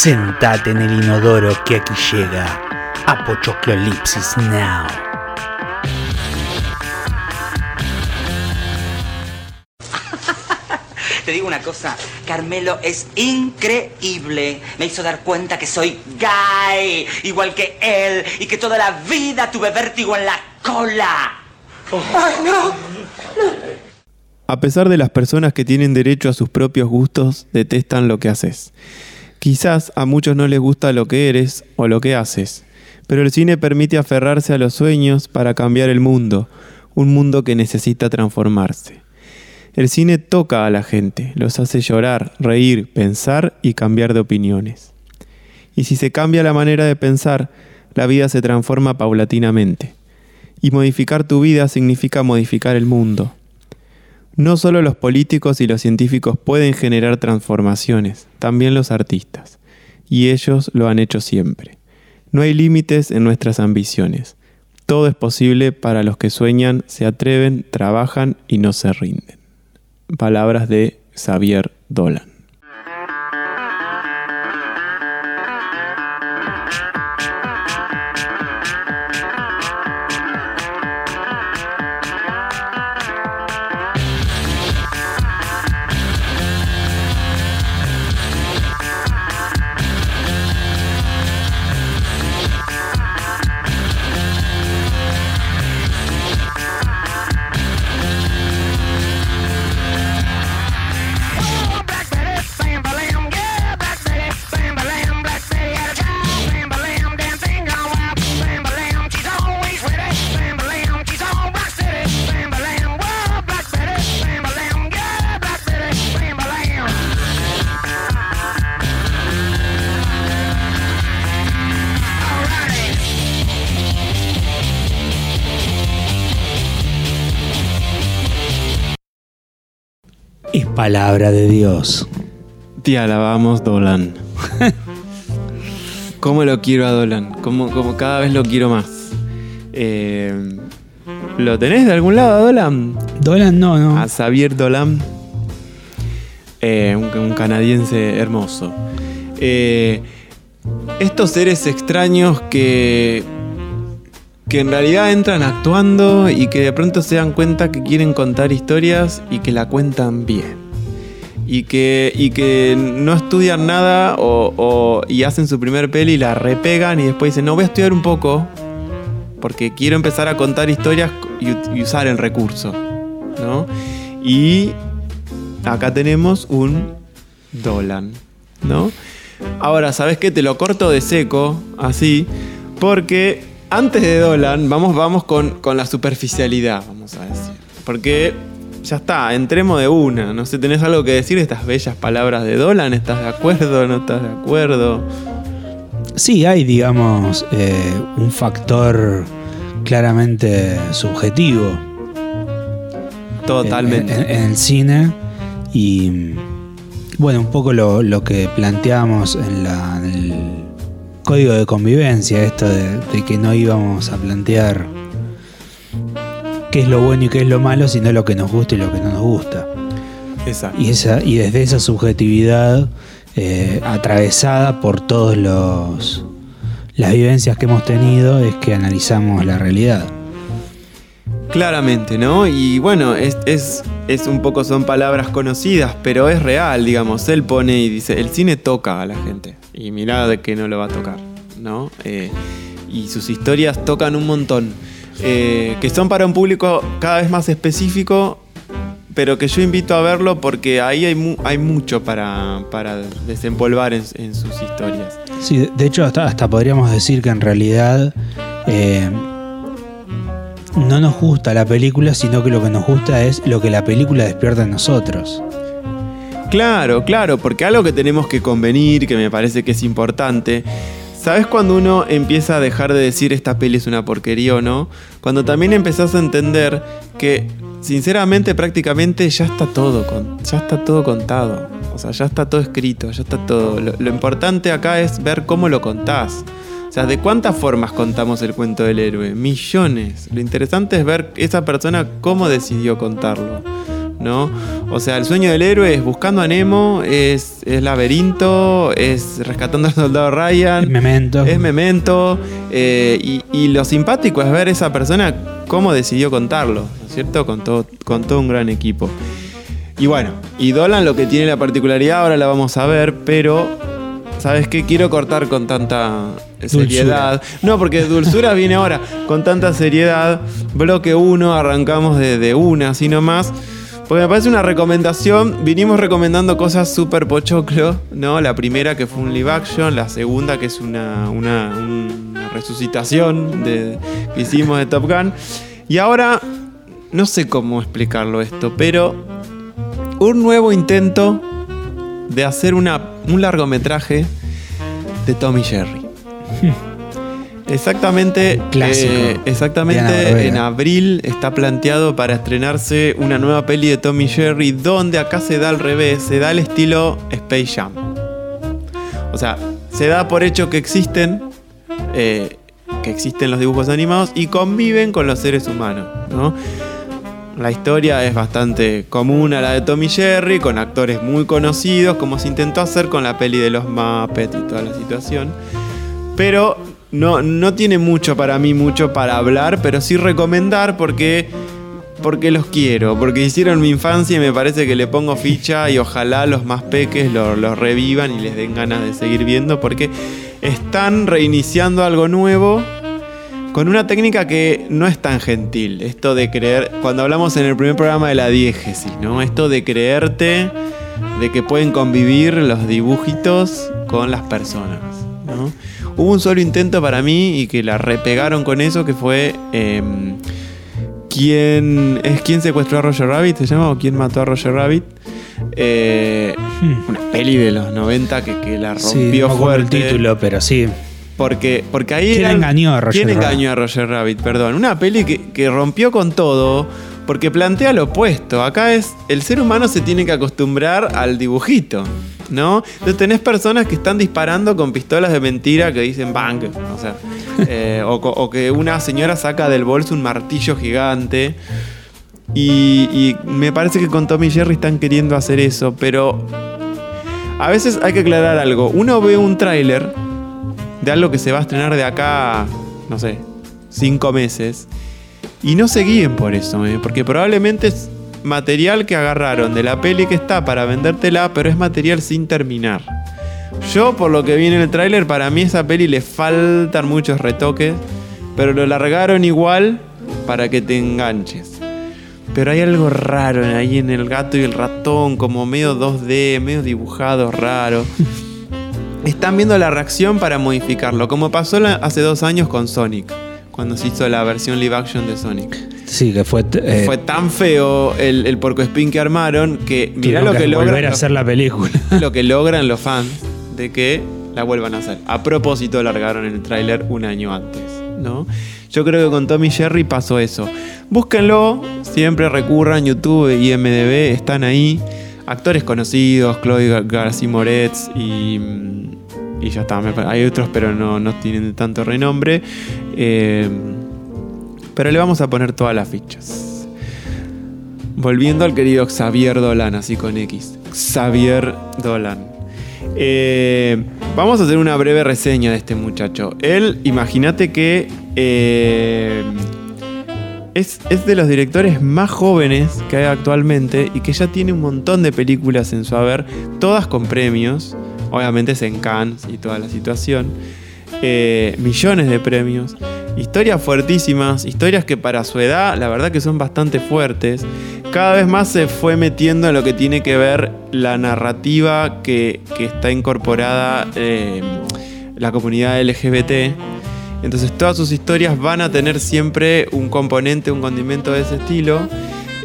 Sentate en el inodoro que aquí llega Apochoclolipsis Now. Te digo una cosa, Carmelo es increíble. Me hizo dar cuenta que soy gay, igual que él, y que toda la vida tuve vértigo en la cola. ¡Ay, no! A pesar de las personas que tienen derecho a sus propios gustos, detestan lo que haces. Quizás a muchos no les gusta lo que eres o lo que haces, pero el cine permite aferrarse a los sueños para cambiar el mundo, un mundo que necesita transformarse. El cine toca a la gente, los hace llorar, reír, pensar y cambiar de opiniones. Y si se cambia la manera de pensar, la vida se transforma paulatinamente. Y modificar tu vida significa modificar el mundo. No solo los políticos y los científicos pueden generar transformaciones, también los artistas. Y ellos lo han hecho siempre. No hay límites en nuestras ambiciones. Todo es posible para los que sueñan, se atreven, trabajan y no se rinden. Palabras de Xavier Dolan. Palabra de Dios. Te alabamos, Dolan. ¿Cómo lo quiero a Dolan? ¿Cómo, cómo cada vez lo quiero más? Eh, ¿Lo tenés de algún lado a Dolan? Dolan no, no. A Xavier Dolan. Eh, un, un canadiense hermoso. Eh, estos seres extraños que, que en realidad entran actuando y que de pronto se dan cuenta que quieren contar historias y que la cuentan bien. Y que, y que no estudian nada o, y hacen su primer peli y la repegan y después dicen, no, voy a estudiar un poco porque quiero empezar a contar historias y usar el recurso. ¿no? Y acá tenemos un Dolan, ¿no? Ahora, ¿sabes qué? Te lo corto de seco, así, porque antes de Dolan, vamos, vamos con, con la superficialidad, vamos a decir. Porque ya está, entremos de una. No sé, ¿tenés algo que decir de estas bellas palabras de Dolan? ¿Estás de acuerdo? ¿No estás de acuerdo? Sí, hay, digamos, eh, un factor claramente subjetivo Totalmente. en, en- en el cine y bueno, un poco lo, lo que planteamos en, la- en el código de convivencia, esto de, de que no íbamos a plantear qué es lo bueno y qué es lo malo, sino lo que nos gusta y lo que no nos gusta. Exacto. Y, esa, y desde esa subjetividad eh, atravesada por todos los las vivencias que hemos tenido es que analizamos la realidad. Claramente, ¿no? Y bueno, es, es, es un poco, son palabras conocidas, pero es real, digamos. Él pone y dice, el cine toca a la gente. Y mirá de que no lo va a tocar, ¿no? Eh, y sus historias tocan un montón. Eh, que son para un público cada vez más específico, pero que yo invito a verlo porque ahí hay, mu- hay mucho para, para desempolvar en, en sus historias. Sí, de- hecho hasta, hasta podríamos decir que en realidad eh, no nos gusta la película, sino que lo que nos gusta es lo que la película despierta en nosotros. Claro, claro, porque algo que tenemos que convenir, que me parece que es importante, ¿sabes cuando uno empieza a dejar de decir esta peli es una porquería o no? Cuando también empezás a entender que, sinceramente, prácticamente ya está todo, ya está todo contado. O sea, ya está todo escrito, ya está todo. Lo, lo importante acá es ver cómo lo contás. O sea, ¿de cuántas formas contamos el cuento del héroe? Millones. Lo interesante es ver esa persona cómo decidió contarlo. ¿No? O sea, el sueño del héroe es buscando a Nemo, es, es laberinto, es rescatando al soldado Ryan. Es Memento. Es memento. eh, y, y lo simpático es ver esa persona cómo decidió contarlo, ¿no es cierto? Con todo, con todo un gran equipo. Y bueno, y Dolan lo que tiene la particularidad, ahora la vamos a ver, pero ¿sabes qué? Quiero cortar con tanta seriedad. No, porque dulzura viene ahora. Con tanta seriedad, bloque 1, arrancamos de, de una, así nomás. Porque me parece una recomendación. Vinimos recomendando cosas súper pochoclo, ¿no? La primera que fue un live action, la segunda que es una, una, resucitación que hicimos de Top Gun. Y ahora, no sé cómo explicarlo esto, pero un nuevo intento de hacer una, un largometraje de Tommy Jerry. Exactamente, Clásico. eh, exactamente en abril está planteado para estrenarse una nueva peli de Tommy Jerry donde acá se da al revés, se da el estilo Space Jam. O sea, se da por hecho que existen, eh, que existen los dibujos animados y conviven con los seres humanos, ¿no? La historia es bastante común a la de Tommy Jerry, con actores muy conocidos, como se intentó hacer con la peli de los Muppets y toda la situación. Pero no, no tiene mucho para mí, mucho para hablar, pero sí recomendar porque, porque los quiero, porque hicieron mi infancia y me parece que le pongo ficha y ojalá los más peques lo, lo revivan y les den ganas de seguir viendo porque están reiniciando algo nuevo con una técnica que no es tan gentil. Esto de creer, cuando hablamos en el primer programa de la diégesis, ¿no? Esto de creerte de que pueden convivir los dibujitos con las personas, ¿no? Hubo un solo intento para mí y que la repegaron con eso, que fue... em, ¿Quién es quién secuestró a Roger Rabbit? ¿Se llama? ¿O quién mató a Roger Rabbit? Eh, una peli de los 90 que, que la Sí, rompió no me acuerdo el fuerte. título, pero sí. Porque, porque ahí ¿Quién eran- engañó a Roger ¿Quién Rabbit? engañó a Roger Rabbit? Perdón. Una peli que, que rompió con todo. Porque plantea lo opuesto. Acá es. El ser humano se tiene que acostumbrar al dibujito. ¿No? Entonces tenés personas que están disparando con pistolas de mentira que dicen bang. O sea. eh, o, que una señora saca del bolso un martillo gigante. Y, me parece que con Tommy Jerry están queriendo hacer eso. Pero. A veces hay que aclarar algo. Uno ve un tráiler de algo que se va a estrenar de acá, no sé, cinco meses. Y no se guíen por eso, ¿eh? porque probablemente material que agarraron de la peli que está para vendértela, pero es material sin terminar. Yo, por lo que vi en el tráiler, para mí esa peli le faltan muchos retoques, pero lo largaron igual para que te enganches. Pero hay algo raro ahí en el gato y el ratón, como medio 2D, medio dibujado, raro. Están viendo la reacción para modificarlo, como pasó hace dos años con Sonic, cuando se hizo la versión live action de Sonic. Sí, que fue. eh, Fue tan feo el, el porco spin que armaron que mirá lo que, volver logran a los, hacer la película. lo que logran los fans de que la vuelvan a hacer. A propósito largaron el tráiler un año antes, ¿no? Yo creo que con Tommy Jerry pasó eso. Búsquenlo, siempre recurran, YouTube y MDB están ahí. Actores conocidos, Chloe Gar- García Moretz y, y ya está. Hay otros, pero no, no tienen tanto renombre. Eh, pero le vamos a poner todas las fichas. Volviendo al querido Xavier Dolan, así con X. Xavier Dolan. Eh, vamos a hacer una breve reseña de este muchacho. Él, imagínate que eh, es, es de los directores más jóvenes que hay actualmente y que ya tiene un montón de películas en su haber, todas con premios. Obviamente es en Cannes y toda la situación. Eh, millones de premios. Historias fuertísimas, historias que para su edad la verdad que son bastante fuertes. Cada vez más se fue metiendo en lo que tiene que ver la narrativa que, está incorporada eh, la comunidad LGBT. Entonces todas sus historias van a tener siempre un componente, un condimento de ese estilo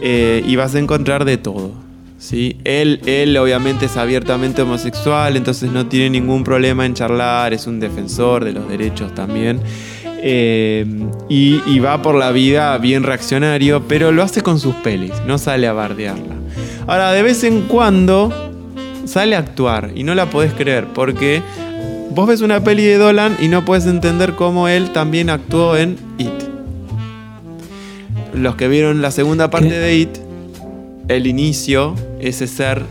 eh, y vas a encontrar de todo. ¿sí? Él, él obviamente es abiertamente homosexual, entonces no tiene ningún problema en charlar, es un defensor de los derechos también. Eh, y, y va por la vida bien reaccionario, pero lo hace con sus pelis, no sale a bardearla. Ahora, de vez en cuando sale a actuar y no la podés creer porque vos ves una peli de Dolan y no puedes entender cómo él también actuó en It. Los que vieron la segunda parte ¿Qué? de It el inicio, ese ser,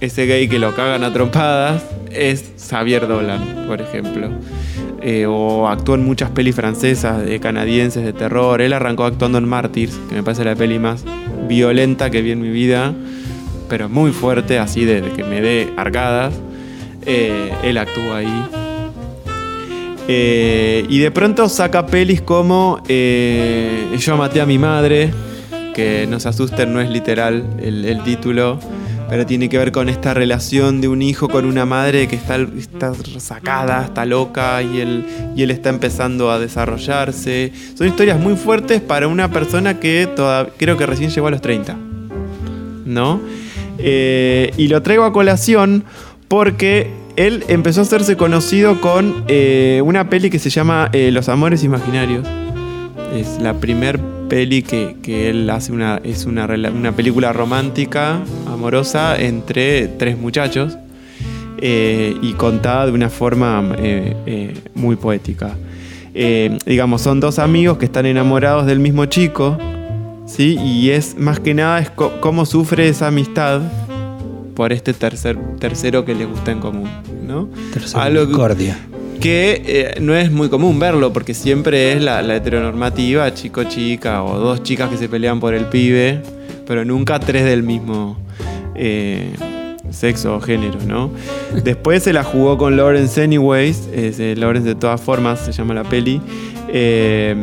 ese gay que lo cagan a trompadas, es Xavier Dolan, por ejemplo. Eh, o actuó en muchas pelis francesas, de canadienses, de terror. Él arrancó actuando en Martyrs, que me parece la peli más violenta que vi en mi vida, pero muy fuerte, así de, que me dé arcadas. Eh, él actúa ahí. Eh, y de pronto saca pelis como Yo maté a mi madre, que no se asusten, no es literal el título pero tiene que ver con esta relación de un hijo con una madre que está, está sacada, está loca y él, y él está empezando a desarrollarse. Son historias muy fuertes para una persona que creo que recién llegó a los 30. ¿No? Eh, y lo traigo a colación porque él empezó a hacerse conocido con eh, una peli que se llama eh, Los Amores Imaginarios. Es la primer peli que, él hace una, es una, una, película romántica, amorosa, entre tres muchachos eh, y contada de una forma eh, eh, muy poética. digamos, son dos amigos que están enamorados del mismo chico, ¿sí? Y es más que nada es cómo sufre esa amistad por este tercer, tercero que les gusta en común, ¿no? Tercero discordia que eh, no es muy común verlo porque siempre es la, heteronormativa, chico-chica o dos chicas que se pelean por el pibe, pero nunca tres del mismo eh, sexo o género, ¿no? Después se la jugó con Lawrence Anyways, Lawrence de todas formas se llama la peli. Eh,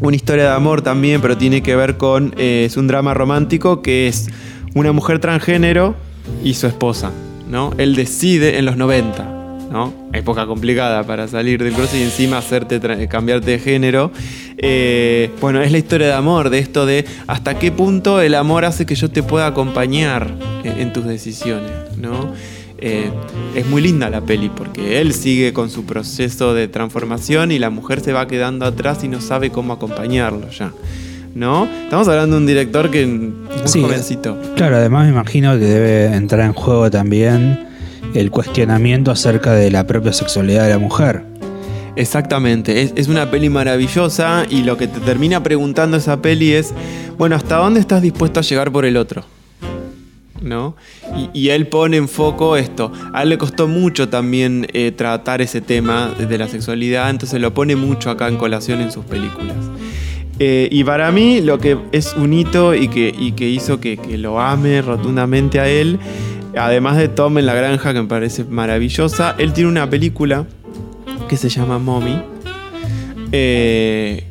una historia de amor también, pero tiene que ver con, es un drama romántico que es una mujer transgénero y su esposa, ¿no? Él decide en los 90 Época complicada para salir del cruce y encima hacerte cambiarte de género. Eh, bueno, es la historia de amor, de esto de hasta qué punto el amor hace que yo te pueda acompañar en, tus decisiones, ¿no? Eh, es muy linda la peli porque él sigue con su proceso de transformación y la mujer se va quedando atrás y no sabe cómo acompañarlo ya. ¿No? Estamos hablando de un director que muy jovencito. Claro, además me imagino que debe entrar en juego también el cuestionamiento acerca de la propia sexualidad de la mujer. Exactamente, es, una peli maravillosa y lo que te termina preguntando esa peli es, bueno, ¿hasta dónde estás dispuesto a llegar por el otro? ¿No? Y, él pone en foco esto. A él le costó mucho también eh, tratar ese tema de la sexualidad, entonces lo pone mucho acá en colación en sus películas. Eh, y para mí lo que es un hito y que, que hizo que, que lo ame rotundamente a él Además de Tom en la granja, que me parece maravillosa, él tiene una película que se llama Mommy. Eh,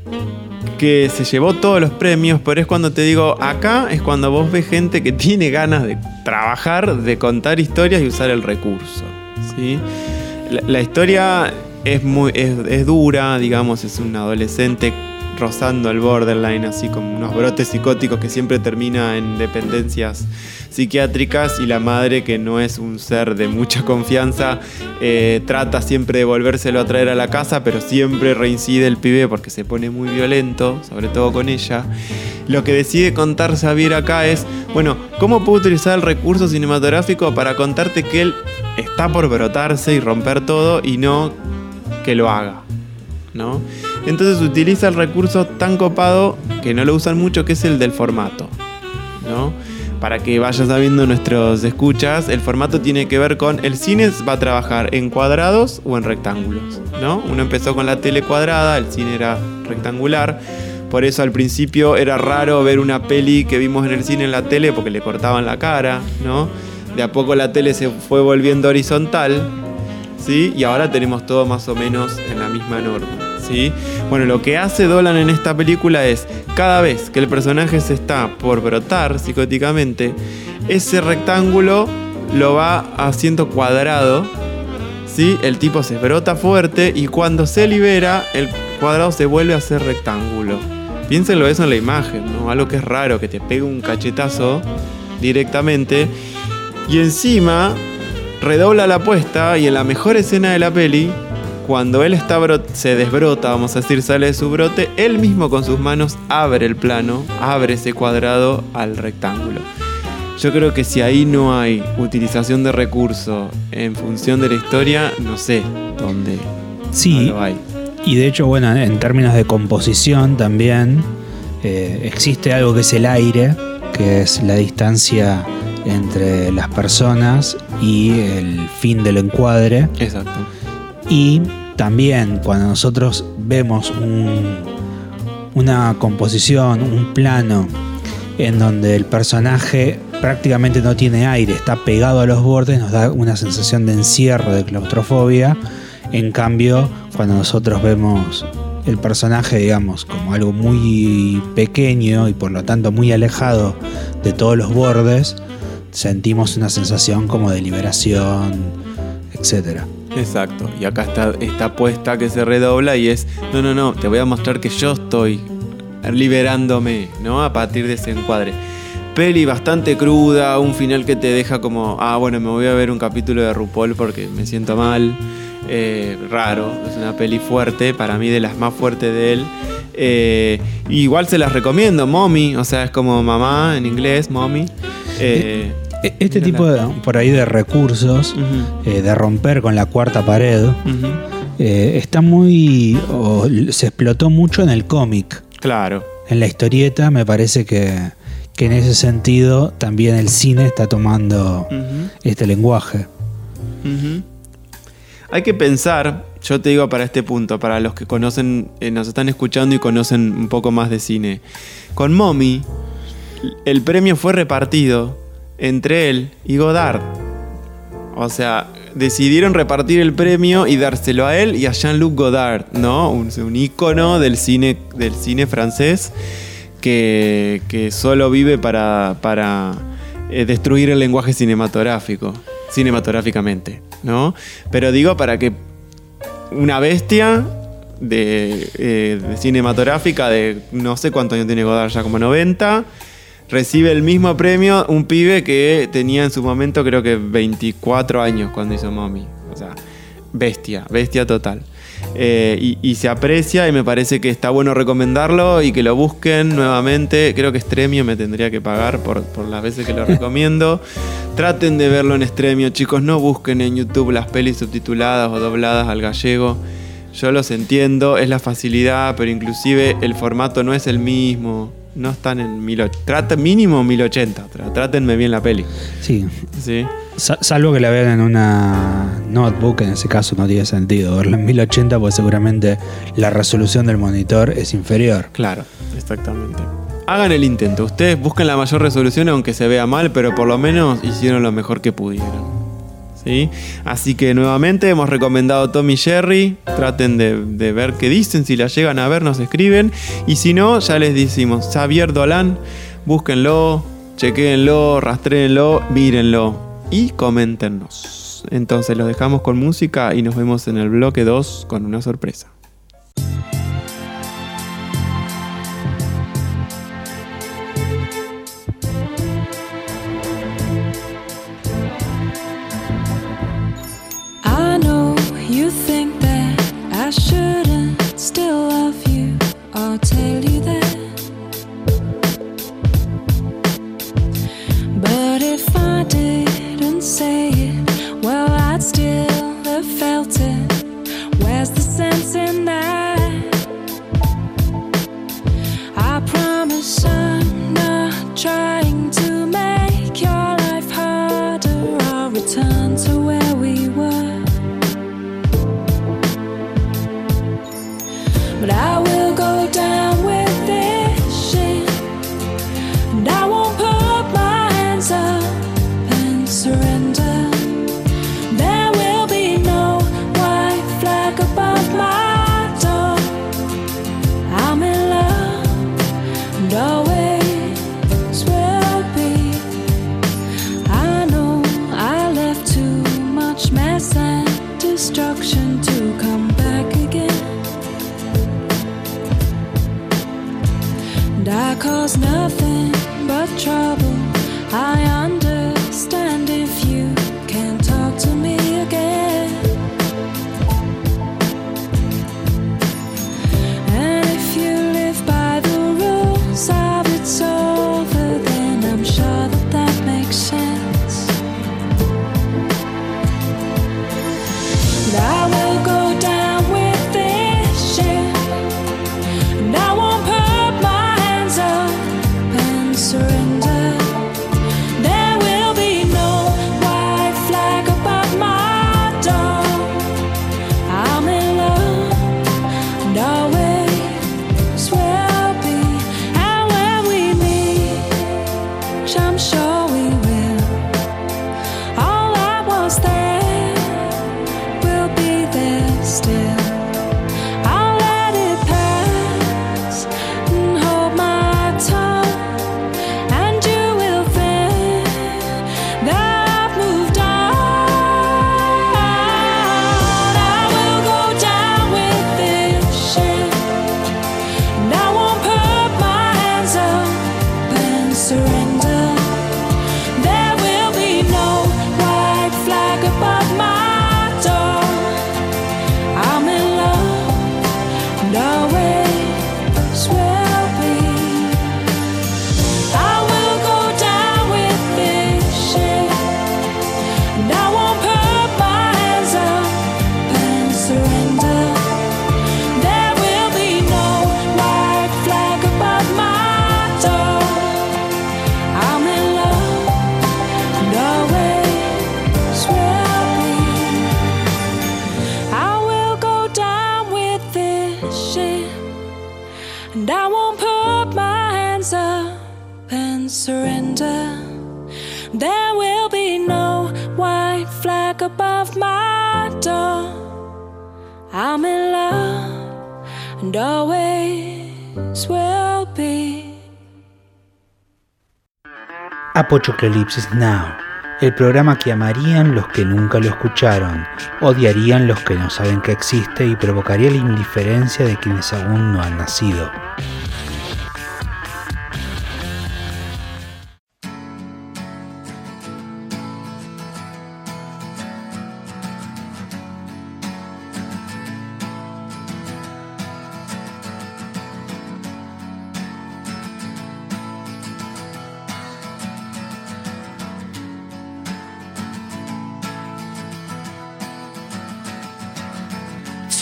que se llevó todos los premios, pero es cuando te digo, acá es cuando vos ves gente que tiene ganas de trabajar, de contar historias y usar el recurso. ¿sí? La, historia es, muy, es, dura, digamos, es un adolescente rozando el borderline, así como unos brotes psicóticos que siempre termina en dependencias psiquiátricas y la madre, que no es un ser de mucha confianza, eh, trata siempre de volvérselo a traer a la casa, pero siempre reincide el pibe porque se pone muy violento, sobre todo con ella. Lo que decide contar Xavier acá es, bueno, ¿cómo puedo utilizar el recurso cinematográfico para contarte que él está por brotarse y romper todo y no que lo haga? ¿No? Entonces utiliza el recurso tan copado que no lo usan mucho, que es el del formato. ¿no? Para que vayas sabiendo nuestros escuchas, el formato tiene que ver con el cine va a trabajar en cuadrados o en rectángulos. ¿no? Uno empezó con la tele cuadrada, el cine era rectangular. Por eso al principio era raro ver una peli que vimos en el cine en la tele porque le cortaban la cara, ¿no? De a poco la tele se fue volviendo horizontal, ¿sí? Y ahora tenemos todo más o menos en la misma norma. Bueno, lo que hace Dolan en esta película es, cada vez que el personaje se está por brotar psicóticamente, ese rectángulo lo va haciendo cuadrado, ¿sí? El tipo se brota fuerte y cuando se libera, el cuadrado se vuelve a ser rectángulo. Piénsenlo eso en la imagen, ¿no? Algo que es raro, que te pegue un cachetazo directamente. Y encima redobla la apuesta y en la mejor escena de la peli cuando él está se desbrota, vamos a decir, sale de su brote, él mismo con sus manos abre el plano, abre ese cuadrado al rectángulo. Yo creo que si ahí no hay utilización de recurso en función de la historia, no sé dónde sí, hay. Y de hecho, bueno, en términos de composición también eh, existe algo que es el aire, que es la distancia entre las personas y el fin del encuadre. Exacto. Y también cuando nosotros vemos un- una composición, un plano en donde el personaje prácticamente no tiene aire, está pegado a los bordes, nos da una sensación de encierro, de claustrofobia. En cambio, cuando nosotros vemos el personaje, digamos, como algo muy pequeño y por lo tanto muy alejado de todos los bordes, sentimos una sensación como de liberación, etcétera. Exacto. Y acá está esta apuesta que se redobla y es, no, no, no, te voy a mostrar que yo estoy liberándome, ¿no? A partir de ese encuadre. Peli bastante cruda, un final que te deja como, ah, bueno, me voy a ver un capítulo de RuPaul porque me siento mal. Eh, raro, es una peli fuerte, para mí de las más fuertes de él. Eh, igual se las recomiendo, Mommy, o sea, es como mamá en inglés, Mommy. Eh, E- Este mírala. tipo de, por ahí de recursos, eh, de romper con la cuarta pared, eh, está muy. se explotó mucho en el cómic. Claro. En la historieta, me parece que, que en ese sentido también el cine está tomando este lenguaje. Hay que pensar, yo te digo para este punto, para los que conocen, eh, nos están escuchando y conocen un poco más de cine. Con Mommy, el premio fue repartido entre él y Godard. O sea, decidieron repartir el premio y dárselo a él y a Jean-Luc Godard, ¿no? Un, un ícono del cine, del cine francés que, que solo vive para, para eh, destruir el lenguaje cinematográfico, cinematográficamente, ¿no? Pero digo para que una bestia de, eh, cinematográfica de no sé cuántos años tiene Godard, ya como 90, recibe el mismo premio un pibe que tenía en su momento creo que 24 años cuando hizo Mommy. O sea, bestia, bestia total. Eh, y, y se aprecia y me parece que está bueno recomendarlo y que lo busquen nuevamente. Creo que Stremio me tendría que pagar por, por las veces que lo recomiendo. Traten de verlo en Stremio, chicos. No busquen en YouTube las pelis subtituladas o dobladas al gallego. Yo los entiendo, es la facilidad, pero inclusive el formato no es el mismo. No están en 1080. Traten mínimo 1080. tra- Trátenme bien la peli. Sí. ¿Sí? Sa- salvo que la vean en una notebook, en ese caso no tiene sentido verla en 1080, porque seguramente la resolución del monitor es inferior. Claro, exactamente. Hagan el intento. Ustedes busquen la mayor resolución aunque se vea mal, pero por lo menos hicieron lo mejor que pudieron. ¿Sí? Así que nuevamente hemos recomendado Tommy Jerry. Traten de, ver qué dicen. Si la llegan a ver, nos escriben. Y si no, ya les decimos Xavier Dolan. Búsquenlo, chequéenlo, rastréenlo, mírenlo y coméntenos. Entonces los dejamos con música y nos vemos en el bloque 2 con una sorpresa. Apochoclolipsis Now, el programa que amarían los que nunca lo escucharon, odiarían los que no saben que existe y provocaría la indiferencia de quienes aún no han nacido.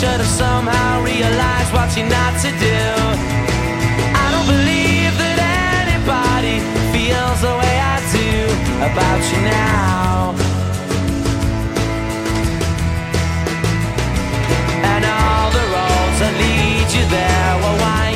Should have somehow realized what you're not to do. I don't believe that anybody feels the way I do about you now. And all the roads that lead you there were winding.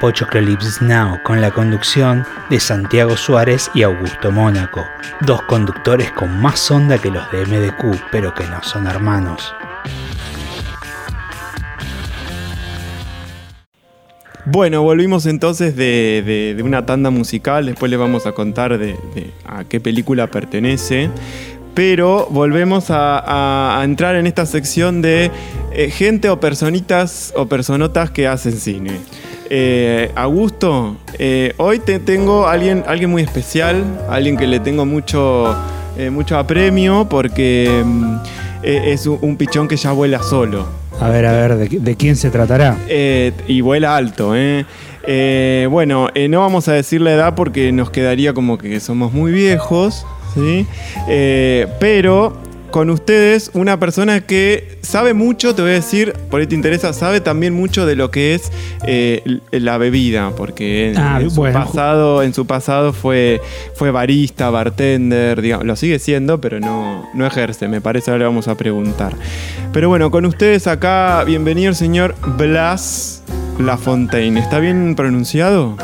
Apochoclolipsis Now, con la conducción de Santiago Suárez y Augusto Mónaco, dos conductores con más onda que los de MDQ, pero que no son hermanos. Bueno, volvimos entonces de, una tanda musical, después les vamos a contar de, a qué película pertenece, pero volvemos a entrar en esta sección de eh, gente o personitas o personotas que hacen cine. Eh, Augusto, eh, hoy te tengo a alguien, alguien muy especial, alguien que le tengo mucho, eh, mucho apremio porque mm, eh, es un, pichón que ya vuela solo. A ver, a ver, ¿de, de quién se tratará? Y vuela alto, ¿eh? Bueno, no vamos a decir la edad porque nos quedaría como que somos muy viejos, ¿sí? Pero con ustedes, una persona que sabe mucho, te voy a decir, por ahí te interesa, sabe también mucho de lo que es eh, la bebida, porque en, Ah, en su bueno. pasado, en su pasado fue, fue barista, bartender, digamos, lo sigue siendo, pero no, no ejerce, me parece, ahora le vamos a preguntar. Pero bueno, con ustedes acá, bienvenido el señor Blas Lafontaine. ¿Está bien pronunciado?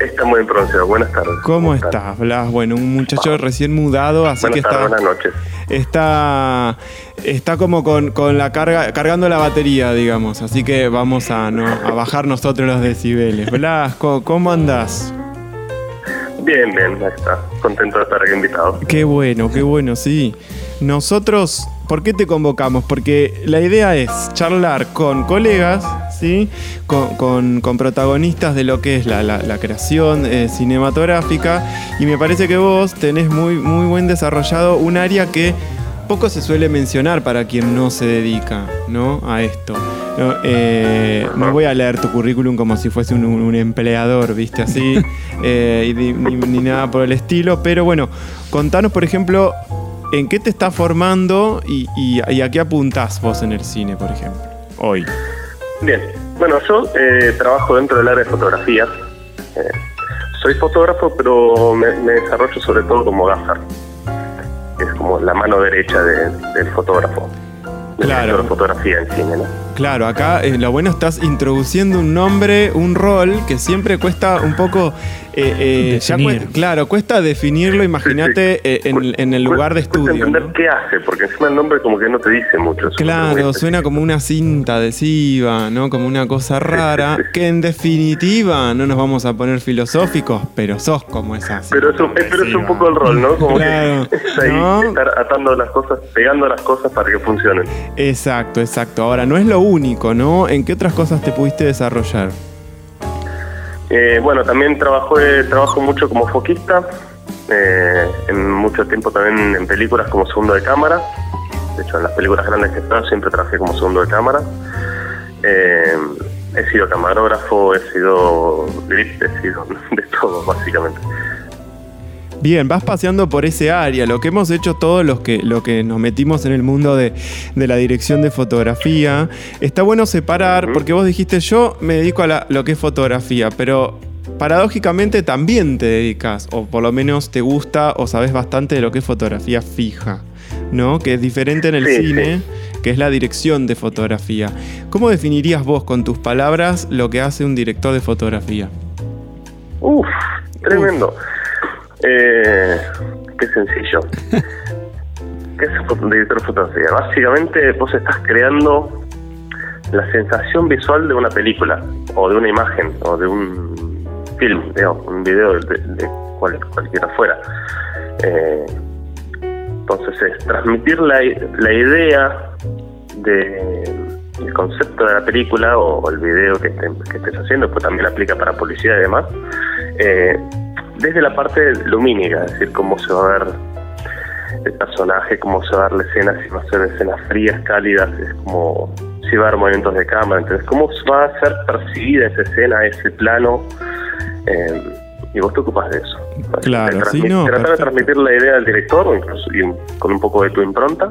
Está muy bien pronunciado. Buenas tardes. ¿Cómo estás, Blas? Bueno, un muchacho recién mudado, así Buenas que tardes, está, buenas noches. Está, está como con, con la carga, cargando la batería, digamos. Así que vamos a, no- a bajar nosotros los decibeles. Blas, ¿cómo, cómo andás? Bien, bien, ahí está. Contento de estar aquí invitado. Qué bueno, qué bueno, sí. Nosotros, ¿por qué te convocamos? Porque la idea es charlar con colegas, ¿sí? Con, con- con protagonistas de lo que es la, la- la creación eh, cinematográfica. Y me parece que vos tenés muy, muy buen desarrollado un área que poco se suele mencionar para quien no se dedica ¿no? a esto. No, eh, no voy a leer tu currículum como si fuese un, un empleador, ¿viste? Así, eh, ni, ni- ni nada por el estilo. Pero bueno, contanos, por ejemplo, en qué te estás formando y, y- y a qué apuntás vos en el cine, por ejemplo, hoy. Bien. Bueno, yo eh, trabajo dentro del área de fotografía. Eh, soy fotógrafo, pero me, me desarrollo sobre todo como gaffer. que Es como la mano derecha de- del fotógrafo. Claro. de fotografía en cine, ¿no? Claro, acá eh, lo bueno estás introduciendo un nombre, un rol que siempre cuesta un poco. Eh, eh, ya claro, cuesta definirlo, imagínate eh, en, en el lugar de Cuesta estudio. entender ¿no? qué hace, porque encima el nombre como que no te dice mucho. Claro, suena como una cinta adhesiva, ¿no? Como una cosa rara, que en definitiva no nos vamos a poner filosóficos, pero sos como esa cinta Pero es, un, pero es un poco el rol, ¿no? Como Claro, que es ahí ¿no? estar atando las cosas, pegando las cosas para que funcionen. Exacto, exacto. Ahora, no es lo único, ¿no? ¿En qué otras cosas te pudiste desarrollar? Eh, bueno, también trabajo, eh, trabajo mucho como foquista, eh, en mucho tiempo también en películas como segundo de cámara. De hecho, en las películas grandes que he estado siempre trabajé como segundo de cámara. Eh, he sido camarógrafo, he sido grip, he sido de todo, básicamente. Bien, vas paseando por ese área, lo que hemos hecho todos los que, lo que nos metimos en el mundo de, de la dirección de fotografía. Está bueno separar, porque vos dijiste, yo me dedico a la- lo que es fotografía, pero paradójicamente también te dedicas, o por lo menos te gusta o sabes bastante de lo que es fotografía fija, ¿no? Que es diferente en el Sí, cine, que es la dirección de fotografía. ¿Cómo definirías vos con tus palabras lo que hace un director de fotografía? Uf, tremendo. Eh, qué sencillo. ¿Qué es un director de fotografía? Básicamente vos estás creando la sensación visual de una película, o de una imagen, o de un film, digamos, un video de, de cual- cualquiera fuera. Eh, entonces es transmitir la, la idea de el concepto de la película o el video que, estés- que estés haciendo, pues también aplica para publicidad y demás, eh, desde la parte lumínica, es decir, cómo se va a ver el personaje, cómo se va a ver la escena, si va a ser escenas frías, cálidas, es como si va a haber movimientos de cámara, entonces cómo va a ser percibida esa escena, ese plano, eh, y vos te ocupas de eso. Claro, no, Tratar de transmitir la idea del director, o incluso y con un poco de tu impronta,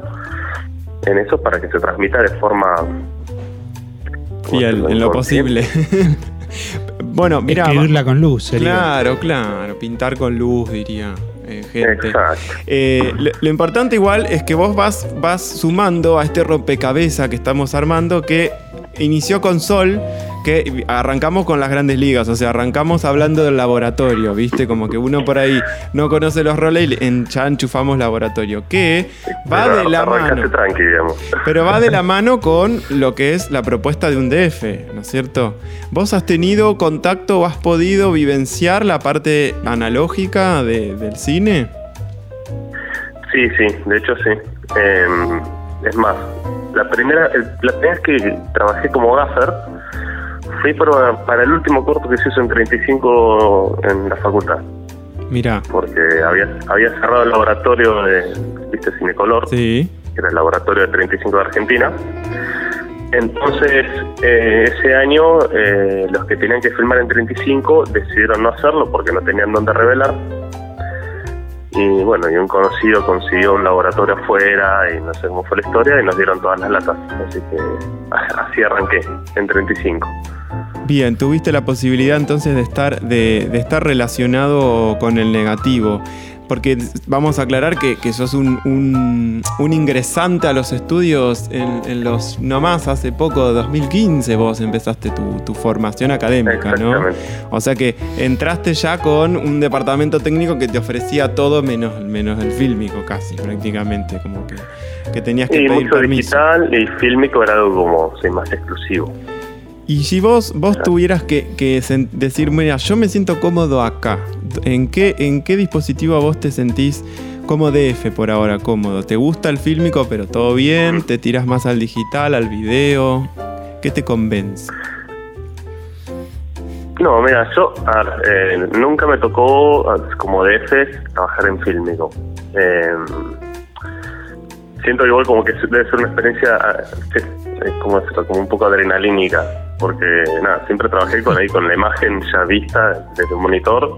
en eso para que se transmita de forma... ¿cómo Fiel, se- en lo posible. bueno, mira. Escribirla con luz, sería. Claro, claro. Pintar con luz, diría eh, gente. Exacto. Eh, lo, lo importante igual es que vos vas, vas sumando a este rompecabezas que estamos armando que inició con Sol, que arrancamos con las grandes ligas, o sea, arrancamos hablando del laboratorio, ¿viste? Como que uno por ahí no conoce los roles y en ya enchufamos laboratorio, que va Pero de la mano. tranqui. Pero va de la mano con lo que es la propuesta de un DF, ¿no es cierto? ¿Vos has tenido contacto o has podido vivenciar la parte analógica de- del cine? Sí, sí, de hecho sí. Eh, es más, la primera, la primera vez que trabajé como gaffer fui para, para el último corto que se hizo en 35 en la facultad, Mira. porque había, había cerrado el laboratorio de, viste, Cinecolor, Sí. que era el laboratorio de 35 de Argentina. Entonces, eh, ese año, eh, los que tenían que filmar en 35 decidieron no hacerlo porque no tenían dónde revelar. Y bueno, y un conocido consiguió un laboratorio afuera y no sé cómo fue la historia y nos dieron todas las latas. Así que así arranqué, en 35. Bien, tuviste la posibilidad entonces de estar, de, de estar relacionado con el negativo. Porque vamos a aclarar que, que sos un, un- un ingresante a los estudios en, en los nomás hace poco, 2015, vos empezaste tu, tu formación académica, ¿no? O sea que entraste ya con un departamento técnico que te ofrecía todo menos, menos el fílmico casi, prácticamente, como que, que tenías que Y pedir mucho permiso. digital y fílmico era algo como más exclusivo. Y si vos, vos tuvieras que, que decir, mira, yo me siento cómodo acá, ¿en qué, ¿en qué dispositivo vos te sentís como DF por ahora cómodo? ¿Te gusta el fílmico pero todo bien? ¿Te tiras más al digital, al video? ¿Qué te convence? No, mira, yo a ver, eh, nunca me tocó como DF trabajar en fílmico. Eh, siento igual como que debe ser una experiencia eh, como, como un poco adrenalínica, porque nada, siempre trabajé con ahí con la imagen ya vista desde un monitor,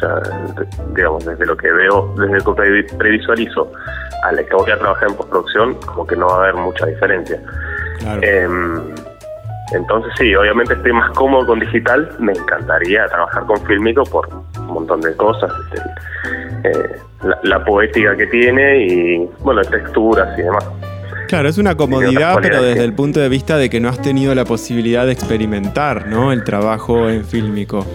ya digamos desde lo que veo, desde lo que previ- previsualizo a la que voy a trabajar en postproducción, como que no va a haber mucha diferencia. Claro. Em, entonces sí, obviamente estoy más cómodo con digital. Me encantaría trabajar con fílmico por un montón de cosas. este, eh, la, la poética que tiene y, bueno, texturas y demás. Claro, es una comodidad, pero desde el punto de vista de que no has tenido la posibilidad de experimentar, ¿no? El trabajo en fílmico.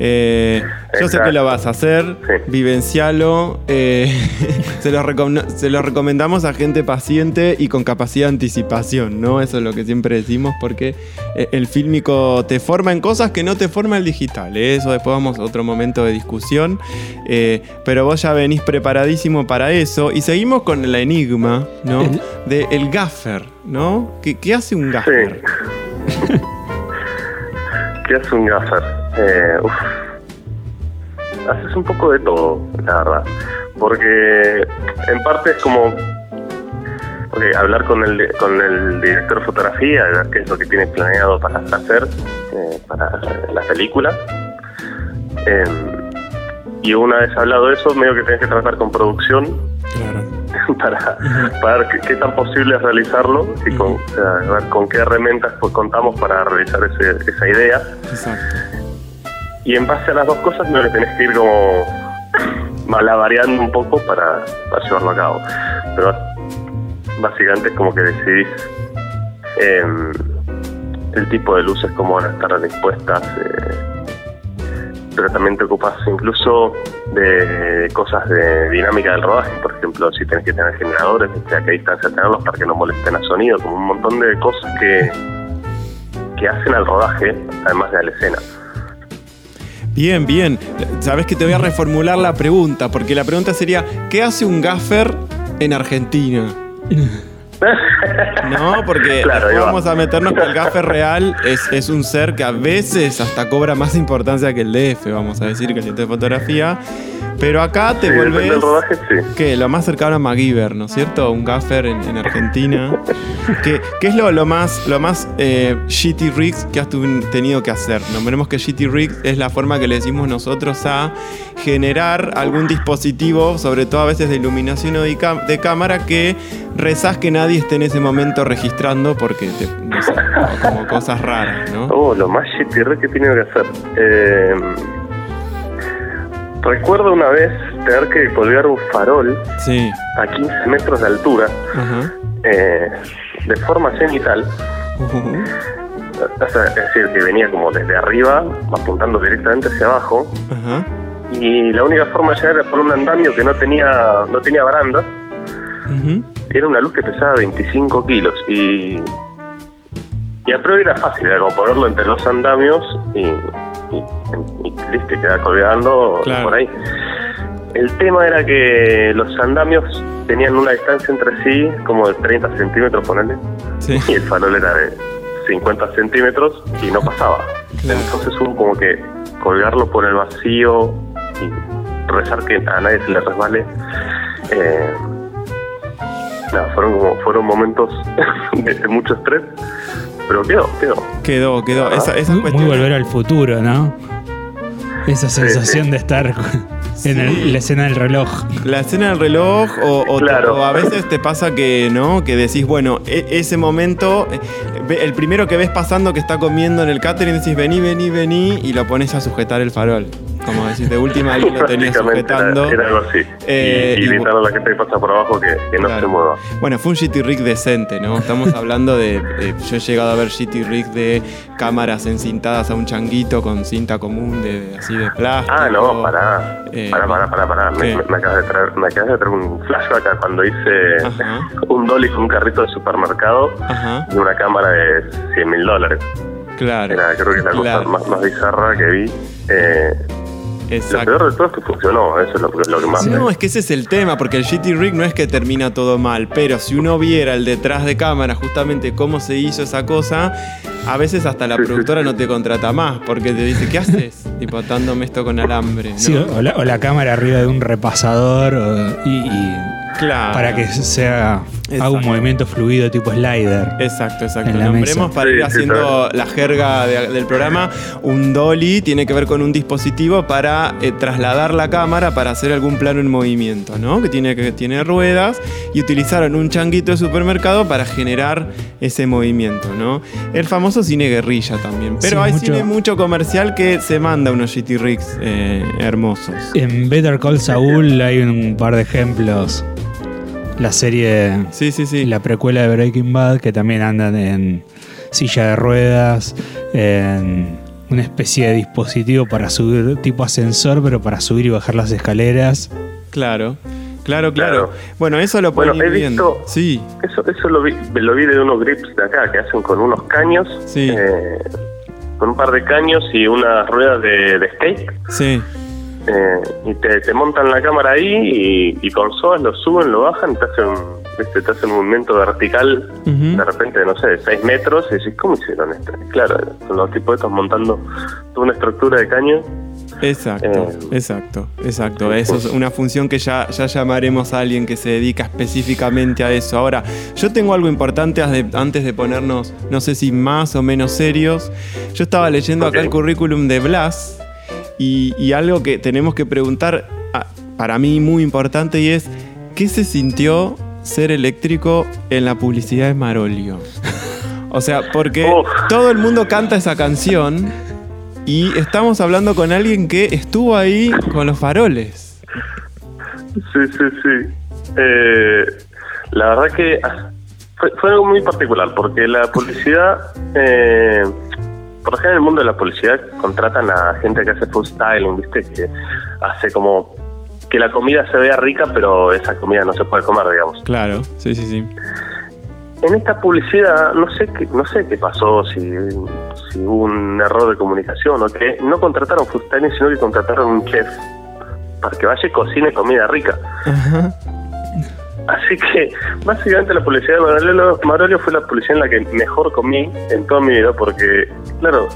Eh, yo sé que lo vas a hacer, Sí. vivencialo. eh, se, lo se lo recomendamos a gente paciente y con capacidad de anticipación, ¿no? Eso es lo que siempre decimos, porque eh, el fílmico te forma en cosas que no te forma el digital. ¿eh? Eso después vamos a otro momento de discusión. eh, pero vos ya venís preparadísimo para eso. Y seguimos con el enigma, ¿no? De el gaffer, ¿no? ¿Qué, qué hace un gaffer? ¿Qué hace un gaffer? Eh, uf. Haces un poco de todo, la verdad. Porque en parte es como hablar con el, con el director de fotografía, qué es lo que tiene planeado para hacer eh, para la película. Eh, y una vez hablado de eso, medio que tenés que tratar con producción Claro. para, para ver qué, qué tan posible es realizarlo y con, o sea, ver con qué herramientas pues, contamos para realizar ese- esa idea. Exacto. Y en base a las dos cosas, no le tenés que ir como malabareando un poco para, para llevarlo a cabo. Pero básicamente es como que decidís em, el tipo de luces, cómo van a estar dispuestas. eh, pero también te ocupas incluso de cosas de dinámica del rodaje, por ejemplo, si tenés que tener generadores, este, a qué distancia tenerlos para que no molesten a sonido, como un montón de cosas que, que hacen al rodaje, además de a la escena. Bien, bien. Sabes que te voy a reformular la pregunta, porque la pregunta sería, ¿qué hace un gaffer en Argentina? No, porque Claro, vamos a meternos que el gaffer real es, es un ser que a veces hasta cobra más importancia que el DF, vamos a decir, que el de fotografía. Pero acá te Sí, volvés... del rodaje, sí. ¿Qué? Lo más cercano a MacGyver, ¿no es cierto? Un gaffer en, en Argentina. ¿Qué, qué es lo, lo más, lo más eh, shitty rigs que has tenido que hacer? Nombremos que shitty rigs es la forma que le decimos nosotros a generar algún dispositivo, sobre todo a veces de iluminación o de, de cámara, que rezás que nadie esté en ese momento registrando porque te, no sé, como cosas raras, ¿no? Oh, lo más shitty que he tenido que hacer. Eh, recuerdo una vez tener que colgar un farol Sí. a 15 metros de altura eh, de forma cenital. Ujú. O sea, es decir, que venía como desde arriba, apuntando directamente hacia abajo. Y la única forma de llegar era por un andamio que no tenía, no tenía baranda. Era una luz que pesaba 25 kilos. Y, y a priori era fácil, era como ponerlo entre los andamios y, y, y listo, y quedar colgando Claro. por ahí. El tema era que los andamios tenían una distancia entre sí como de 30 centímetros, ponele. Sí. Y el farol era de 50 centímetros y no pasaba. Entonces hubo como que colgarlo por el vacío y rezar que a nadie se le resbale. Eh, nada, fueron como, fueron momentos de, de mucho estrés, pero quedó, quedó. Quedó, quedó. Esa, esa Muy, volver al futuro, ¿no? Esa sensación sí. de estar en el- la escena del reloj. La escena del reloj o, o te- Claro. o a veces te pasa que, ¿no? Que decís, bueno, e- ese momento, eh, el primero que ves pasando que está comiendo en el catering, decís, vení, vení, vení, y lo pones a sujetar el farol. Como decís, de última ahí lo era, sujetando. era algo así. Eh, y, y a la gente que pasa por abajo que, que no se mueva. Bueno, fue un GT Rig decente, ¿no? Estamos hablando de, de- Yo he llegado a ver GT Rig de cámaras encintadas a un changuito con cinta común, de, así de plástico. Ah, no, pará. Eh, pará, pará, pará, pará. Me, me- me acabas de traer, me acabas de traer un flashback a cuando hice Ajá. un dolly con un carrito de supermercado Ajá, y una cámara de 100 mil dólares. claro. Era creo que la Claro. cosa más, más bizarra que vi. Eh, lo Exacto. peor de todo es que funcionó, eso es lo, que- lo que más me... No, es que ese es el tema, porque el GT Rig no es que termina todo mal, pero si uno viera el detrás de cámara, justamente cómo se hizo esa cosa, a veces hasta la productora no te contrata más, porque te dice, ¿qué haces? tipo, atándome esto con alambre. ¿no? Sí, o, la, o la cámara arriba de un repasador o- y, y claro. para que sea haga Exacto. un movimiento fluido tipo slider. Exacto, exacto. Nombremos mesa. para ir haciendo la jerga de- del programa. Un dolly tiene que ver con un dispositivo para eh, trasladar la cámara para hacer algún plano en movimiento, ¿no? Que tiene, que tiene ruedas y utilizaron un changuito de supermercado para generar ese movimiento, ¿no? El famoso cine guerrilla también. Pero Sí, hay mucho- cine mucho comercial que se manda unos GT Rigs eh, hermosos. En Better Call Saul hay un par de ejemplos. La serie, Sí, sí, sí. la precuela de Breaking Bad, que también andan en silla de ruedas, en una especie de dispositivo para subir, tipo ascensor, pero para subir y bajar las escaleras. Claro. Claro, claro. Claro. Bueno, eso lo Bueno, ir visto- Sí, Eso, eso lo, vi, lo vi de unos grips de acá que hacen con unos caños, Sí. eh, con un par de caños y unas ruedas de, de skate. sí. eh, y te, te montan la cámara ahí y, y con soas lo suben, lo bajan te hacen, ¿viste? te hacen un movimiento vertical de repente, no sé, de 6 metros y decís, ¿cómo hicieron esto? Claro, son los tipos estos montando toda una estructura de caño. Exacto, Eh, exacto, exacto. Eso es una función que ya, ya llamaremos a alguien que se dedica específicamente a eso. Ahora, yo tengo algo importante antes de ponernos, no sé si más o menos serios. Yo estaba leyendo acá el currículum de Blas y, y algo que tenemos que preguntar, ah, para mí muy importante, y es, ¿qué se sintió ser eléctrico en la publicidad de Marolio? O sea, porque todo el mundo canta esa canción y estamos hablando con alguien que estuvo ahí con los faroles. Sí, sí, sí. Eh, la verdad que ah, fue, fue algo muy particular, porque la publicidad, eh, por ejemplo en el mundo de la publicidad contratan a gente que hace food styling, ¿viste? Que hace como que la comida se vea rica, pero esa comida no se puede comer, digamos. Claro, sí, sí, sí. En esta publicidad, no sé qué, no sé qué pasó, si, si hubo un error de comunicación o qué, no contrataron styling, sino que contrataron un chef para que vaya y cocine comida rica. Ajá. Así que básicamente la publicidad de Marolio, Marolio fue la publicidad en la que mejor comí en toda mi vida porque, claro,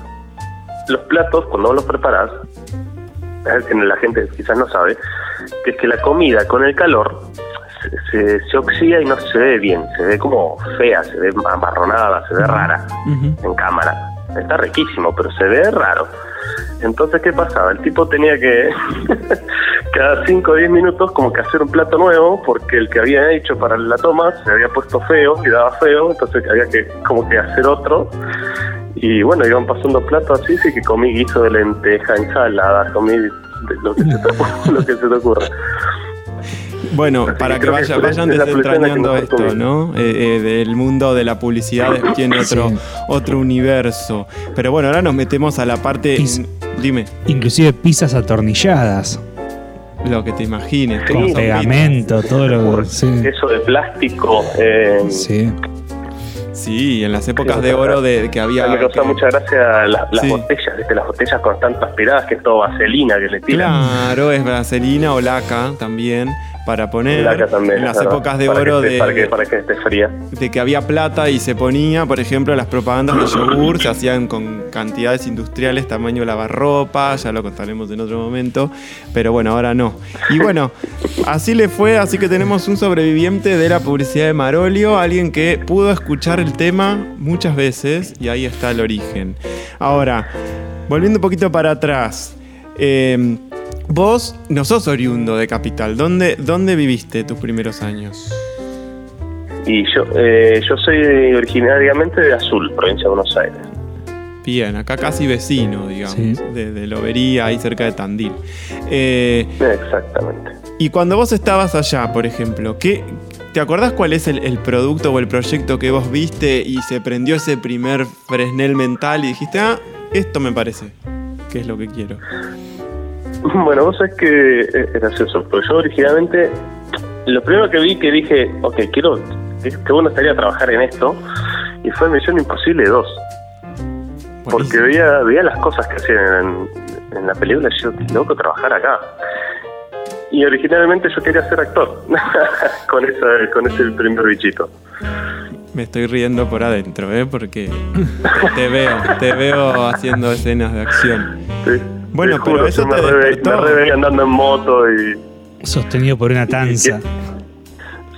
los platos cuando vos los preparás, que la gente quizás no sabe, que es que la comida con el calor se, se, se oxida y no se ve bien, se ve como fea, se ve amarronada, se ve rara en cámara. Está riquísimo, pero se ve raro. Entonces, ¿qué pasaba? El tipo tenía que cada 5 o 10 minutos como que hacer un plato nuevo porque el que había hecho para la toma se había puesto feo y daba feo, entonces había que como que hacer otro. Y bueno, iban pasando platos así, sí que comí guiso de lenteja, ensalada, comí lo que se te, lo que se te ocurra. Bueno, Así para que vayan desentrañando esto. ¿no? Eh, eh, del mundo de la publicidad tiene otro, Sí. otro universo. Pero bueno, ahora nos metemos a la parte. Pis- Dime, Inclusive pizzas atornilladas, lo que te imagines. Sí. con pegamento, todo lo que... Sí, Eso de plástico. Eh, sí. Sí, en las épocas de oro de que había. me causa que- mucha gracia la- las Sí. botellas, ¿viste? Las botellas con tantas aspiradas que es todo vaselina que le tiran. Claro, es vaselina o laca también. Para poner también. en las épocas de que oro de, para, que, para que esté fría. de que había plata y se ponía, por ejemplo, las propagandas de yogur se hacían con cantidades industriales, tamaño lavarropa, ya lo contaremos en otro momento, pero bueno, ahora no. Y bueno, así le fue, así que tenemos un sobreviviente de la publicidad de Marolio, alguien que pudo escuchar el tema muchas veces y ahí está el origen. Ahora, volviendo un poquito para atrás, eh, vos no sos oriundo de Capital, ¿dónde, dónde viviste tus primeros años? Y yo, eh, yo soy originariamente de Azul, provincia de Buenos Aires. Bien, acá casi vecino, digamos, Sí. de, de Lobería, ahí cerca de Tandil. Eh, Exactamente. y cuando vos estabas allá, por ejemplo, ¿qué, ¿te acordás cuál es el, el producto o el proyecto que vos viste y se prendió ese primer Fresnel mental y dijiste, ah, esto me parece, que es lo que quiero? Bueno, vos sabés que es gracioso, porque yo originalmente, lo primero que vi que dije, ok, quiero, qué bueno estaría trabajar en esto, y fue Misión Imposible 2, porque veía, veía las cosas que hacían en, en la película y yo, qué loco trabajar acá. Y originalmente yo quería ser actor, con, esa, con ese primer bichito. Me estoy riendo por adentro, ¿eh? Porque te veo, te veo haciendo escenas de acción. Sí. Bueno, pero eso me te re, despertó. me re veía andando en moto y Sostenido por una tanza.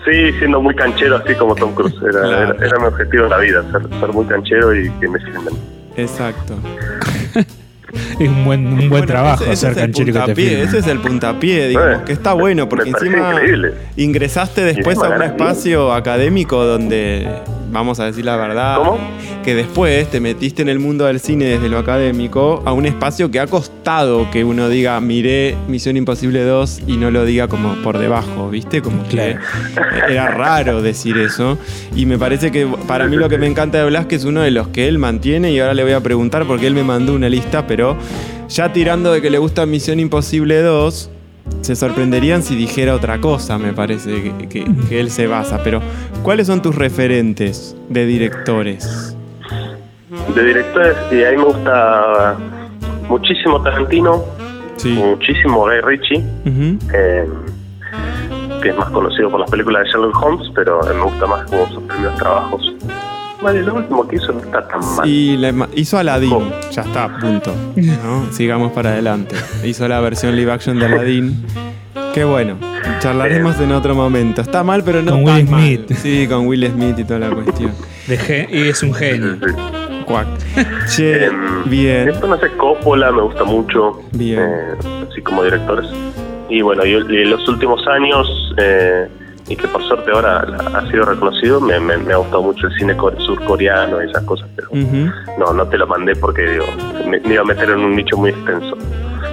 Sí, siendo muy canchero, así como Tom Cruise. Era, Claro. era, era mi objetivo en la vida, ser, ser muy canchero y que me filmen. Exacto. Es un buen, un buen Bueno, trabajo ese- ese hacer es el canchero y que te. Ese es el puntapié, digamos, Eh, que está bueno, porque encima increíble. ingresaste después a un espacio académico donde, vamos a decir la verdad, ¿Cómo? que después te metiste en el mundo del cine desde lo académico a un espacio que ha costado que uno diga, miré Misión Imposible 2 y no lo diga como por debajo, ¿viste? Como que Claro. era raro decir eso. Y me parece que para mí lo que me encanta de Blas que es uno de los que él mantiene y ahora le voy a preguntar porque él me mandó una lista, pero ya tirando de que le gusta Misión Imposible 2, se sorprenderían si dijera otra cosa, me parece que, que- que él se basa. Pero, ¿cuáles son tus referentes de directores? De directores, y ahí me gusta muchísimo Tarantino, Sí. muchísimo Guy Ritchie, eh, que es más conocido por las películas de Sherlock Holmes, pero me gusta más como sus primeros trabajos. Vale, lo último que hizo no está tan mal. Y le hizo Aladdin, ¿Cómo? ya está, punto. ¿no? Sigamos para adelante. Hizo la versión live action de Aladdin. Qué bueno, charlaremos en otro momento. Está mal, pero no Con tan Will mal. Smith. Sí, con Will Smith y toda la cuestión. De y es un genio. Cuac. Che, Em, bien. Después, no sé, Coppola me gusta mucho, Bien. eh, así como directores. Y bueno, yo en los últimos años, eh, y que por suerte ahora ha sido reconocido, me, me- me ha gustado mucho el cine core- surcoreano y esas cosas, pero no, no te lo mandé porque digo, me, me iba a meter en un nicho muy extenso.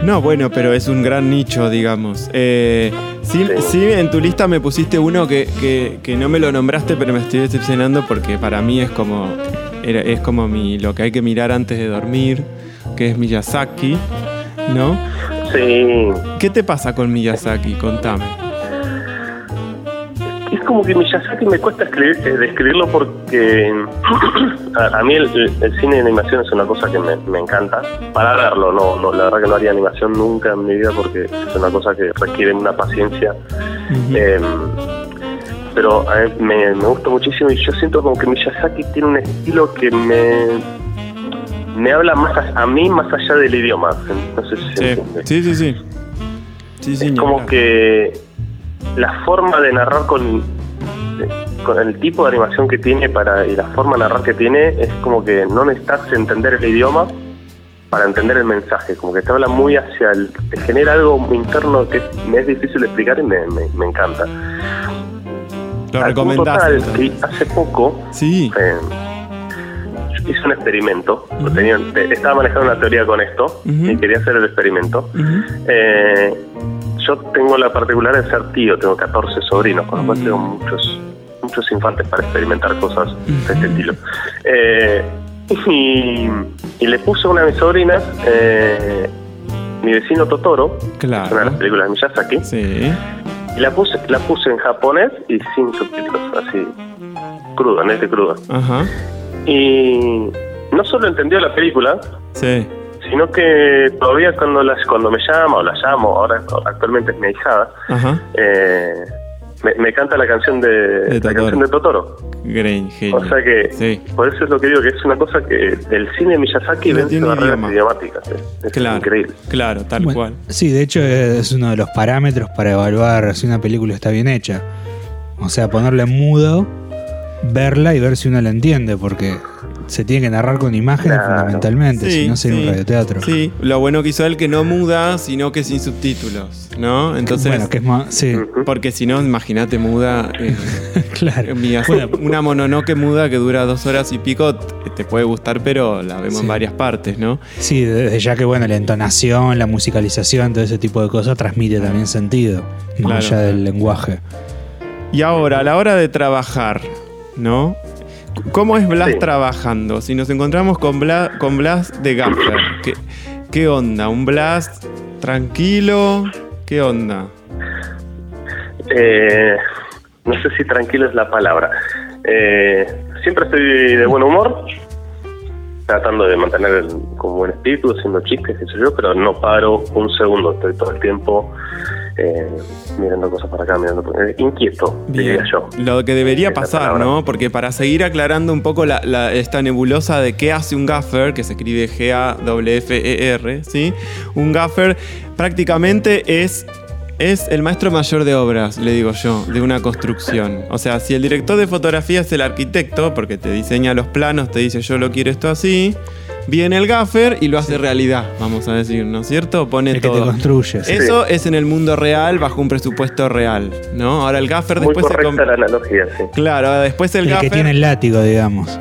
No, bueno, pero es un gran nicho, digamos. Eh, sí, Sí. sí, en tu lista me pusiste uno que, que- que no me lo nombraste, pero me estoy decepcionando porque para mí es como, era- es como mi, lo que hay que mirar antes de dormir, que es Miyazaki, ¿no? Sí, ¿Qué te pasa con Miyazaki? Contame. Como que Miyazaki me cuesta escribir, eh, describirlo porque a, a mí el, el cine de animación es una cosa que me, me encanta. Para verlo, no, no, la verdad que no haría animación nunca en mi vida porque es una cosa que requiere una paciencia. Eh, pero a mí me, me gusta muchísimo y yo siento como que Miyazaki tiene un estilo que me me habla más a, a mí más allá del idioma. No sé si se sí. entiende. sí, sí, sí. Sí, Es como que la forma de narrar con, con el tipo de animación que tiene para y la forma de narrar que tiene es como que no necesitas entender el idioma para entender el mensaje, como que te habla muy hacia el... te genera algo interno que me es difícil de explicar y me, me, me encanta. Lo recomendaste. que hace poco Sí. eh, hice un experimento, Ujú. tenía- te- estaba manejando una teoría con esto y quería hacer el experimento. Eh, yo tengo la particularidad de ser tío, tengo 14 sobrinos, con lo cual Mm. tengo muchos, muchos infantes para experimentar cosas de este estilo. Eh, y, y le puse a una de mis sobrinas eh, mi vecino Totoro, es una de las Claro. películas de Miyazaki, Sí. y la puse, la puse en japonés y sin subtítulos, así, crudo, nete crudo. Ajá. Y no solo entendió la película, Sí. Sino que todavía cuando las cuando me llama o la llamo, ahora actualmente es mi hijada, Ajá. eh, me, me canta la canción de, De la Totoro. canción de Totoro. Genio. O sea que Sí. por eso es lo que digo que es una cosa que el cine Miyazaki No vence tiene barreras idioma. idiomáticas. Es, es Claro, increíble. claro, tal Bueno, cual. Sí, de hecho es uno de los parámetros para evaluar si una película está bien hecha. O sea, ponerla en mudo, verla y ver si uno la entiende, porque se tiene que narrar con imágenes Claro. fundamentalmente, si no sería un radioteatro. Sí, lo bueno que hizo él que no muda, sino que sin subtítulos, ¿no? Entonces, bueno, que es más. Sí, porque si no, imagínate muda. eh, claro. mi- Bueno, una mononoke muda que dura dos horas y pico te, te puede gustar, pero la vemos Sí. en varias partes, ¿no? Sí, desde ya que bueno, la entonación, la musicalización, todo ese tipo de cosas transmite también sentido, más Claro. allá del lenguaje. Y ahora, a la hora de trabajar, ¿no? ¿Cómo es Blas Sí. trabajando? Si nos encontramos con Blas, con Blas de Gaffer, ¿qué, ¿qué onda? ¿Un Blas tranquilo? ¿Qué onda? Eh, no sé si tranquilo es la palabra. Eh, siempre estoy de buen humor, tratando de mantener el- como buen espíritu, haciendo chistes, qué sé yo, pero no paro un segundo, estoy todo el tiempo eh, mirando cosas para acá, mirando por eh, inquieto, diría yo. Lo que debería la pasar. ¿no? Porque para seguir aclarando un poco la, la- esta nebulosa de qué hace un gaffer, que se escribe G-A-W-F-E-R, E ¿sí? Un gaffer prácticamente es, es el maestro mayor de obras, le digo yo, de una construcción. O sea, si el director de fotografía es el arquitecto, porque te diseña los planos, te dice yo lo quiero esto así, viene el gaffer y lo hace realidad, vamos a decir, ¿no es cierto? Pone El que te todo. construye. sí. Eso es en el mundo real bajo un presupuesto real, ¿no? Ahora el gaffer Muy después se la analogía, sí. Claro, después el, El gaffer que tiene el látigo, digamos.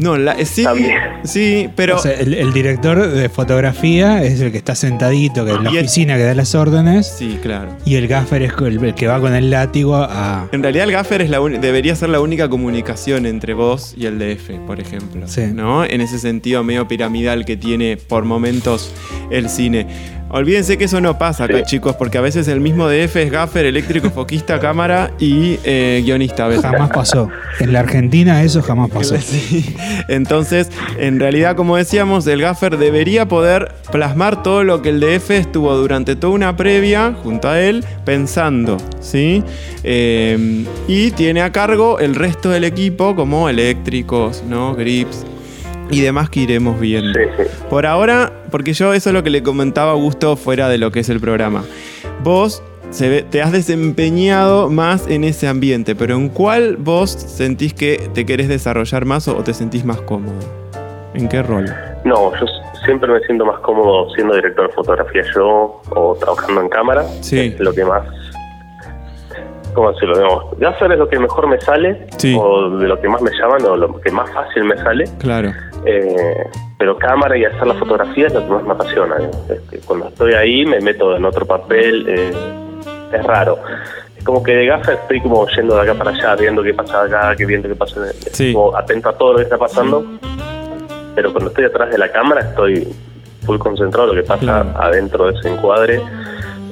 No, la- eh, sí, También. sí, pero O sea, el, el director de fotografía es el que está sentadito, que en la el- oficina que da las órdenes, sí, claro. y el gaffer es el, el que va con el látigo a... En realidad el gaffer es la debería ser la única comunicación entre vos y el DF, por ejemplo. Sí. ¿No? En ese sentido medio piramidal que tiene por momentos el cine. Olvídense que eso no pasa acá, Sí. chicos, porque a veces el mismo DF es gaffer, eléctrico, foquista, cámara y eh, guionista a veces. Jamás pasó. En la Argentina eso jamás pasó. Sí. Entonces, en realidad, como decíamos, el gaffer debería poder plasmar todo lo que el DF estuvo durante toda una previa junto a él pensando, ¿sí? Eh, y tiene a cargo el resto del equipo como eléctricos, ¿no? Grips y demás que iremos viendo. Sí, sí. Por ahora, porque yo eso es lo que le comentaba a Augusto fuera de lo que es el programa. Vos se ve- te has desempeñado más en ese ambiente, pero ¿en cuál vos sentís que te querés desarrollar más o te sentís más cómodo? ¿En qué rol? No, yo siempre me siento más cómodo siendo director de fotografía yo o trabajando en cámara. Sí. Es lo que más. ¿Cómo decirlo? Digamos, Gaffer es lo que mejor me sale, Sí. o de lo que más me llaman, o lo que más fácil me sale. Claro. Eh, pero cámara y hacer la fotografía es lo que más me apasiona. Este, cuando estoy ahí me meto en otro papel, eh, es raro. Es como que de gaffer estoy como yendo de acá para allá, viendo qué pasa acá, qué viendo qué pasa, Sí. como atento a todo lo que está pasando. Pero cuando estoy atrás de la cámara estoy full concentrado en lo que pasa Claro. adentro de ese encuadre,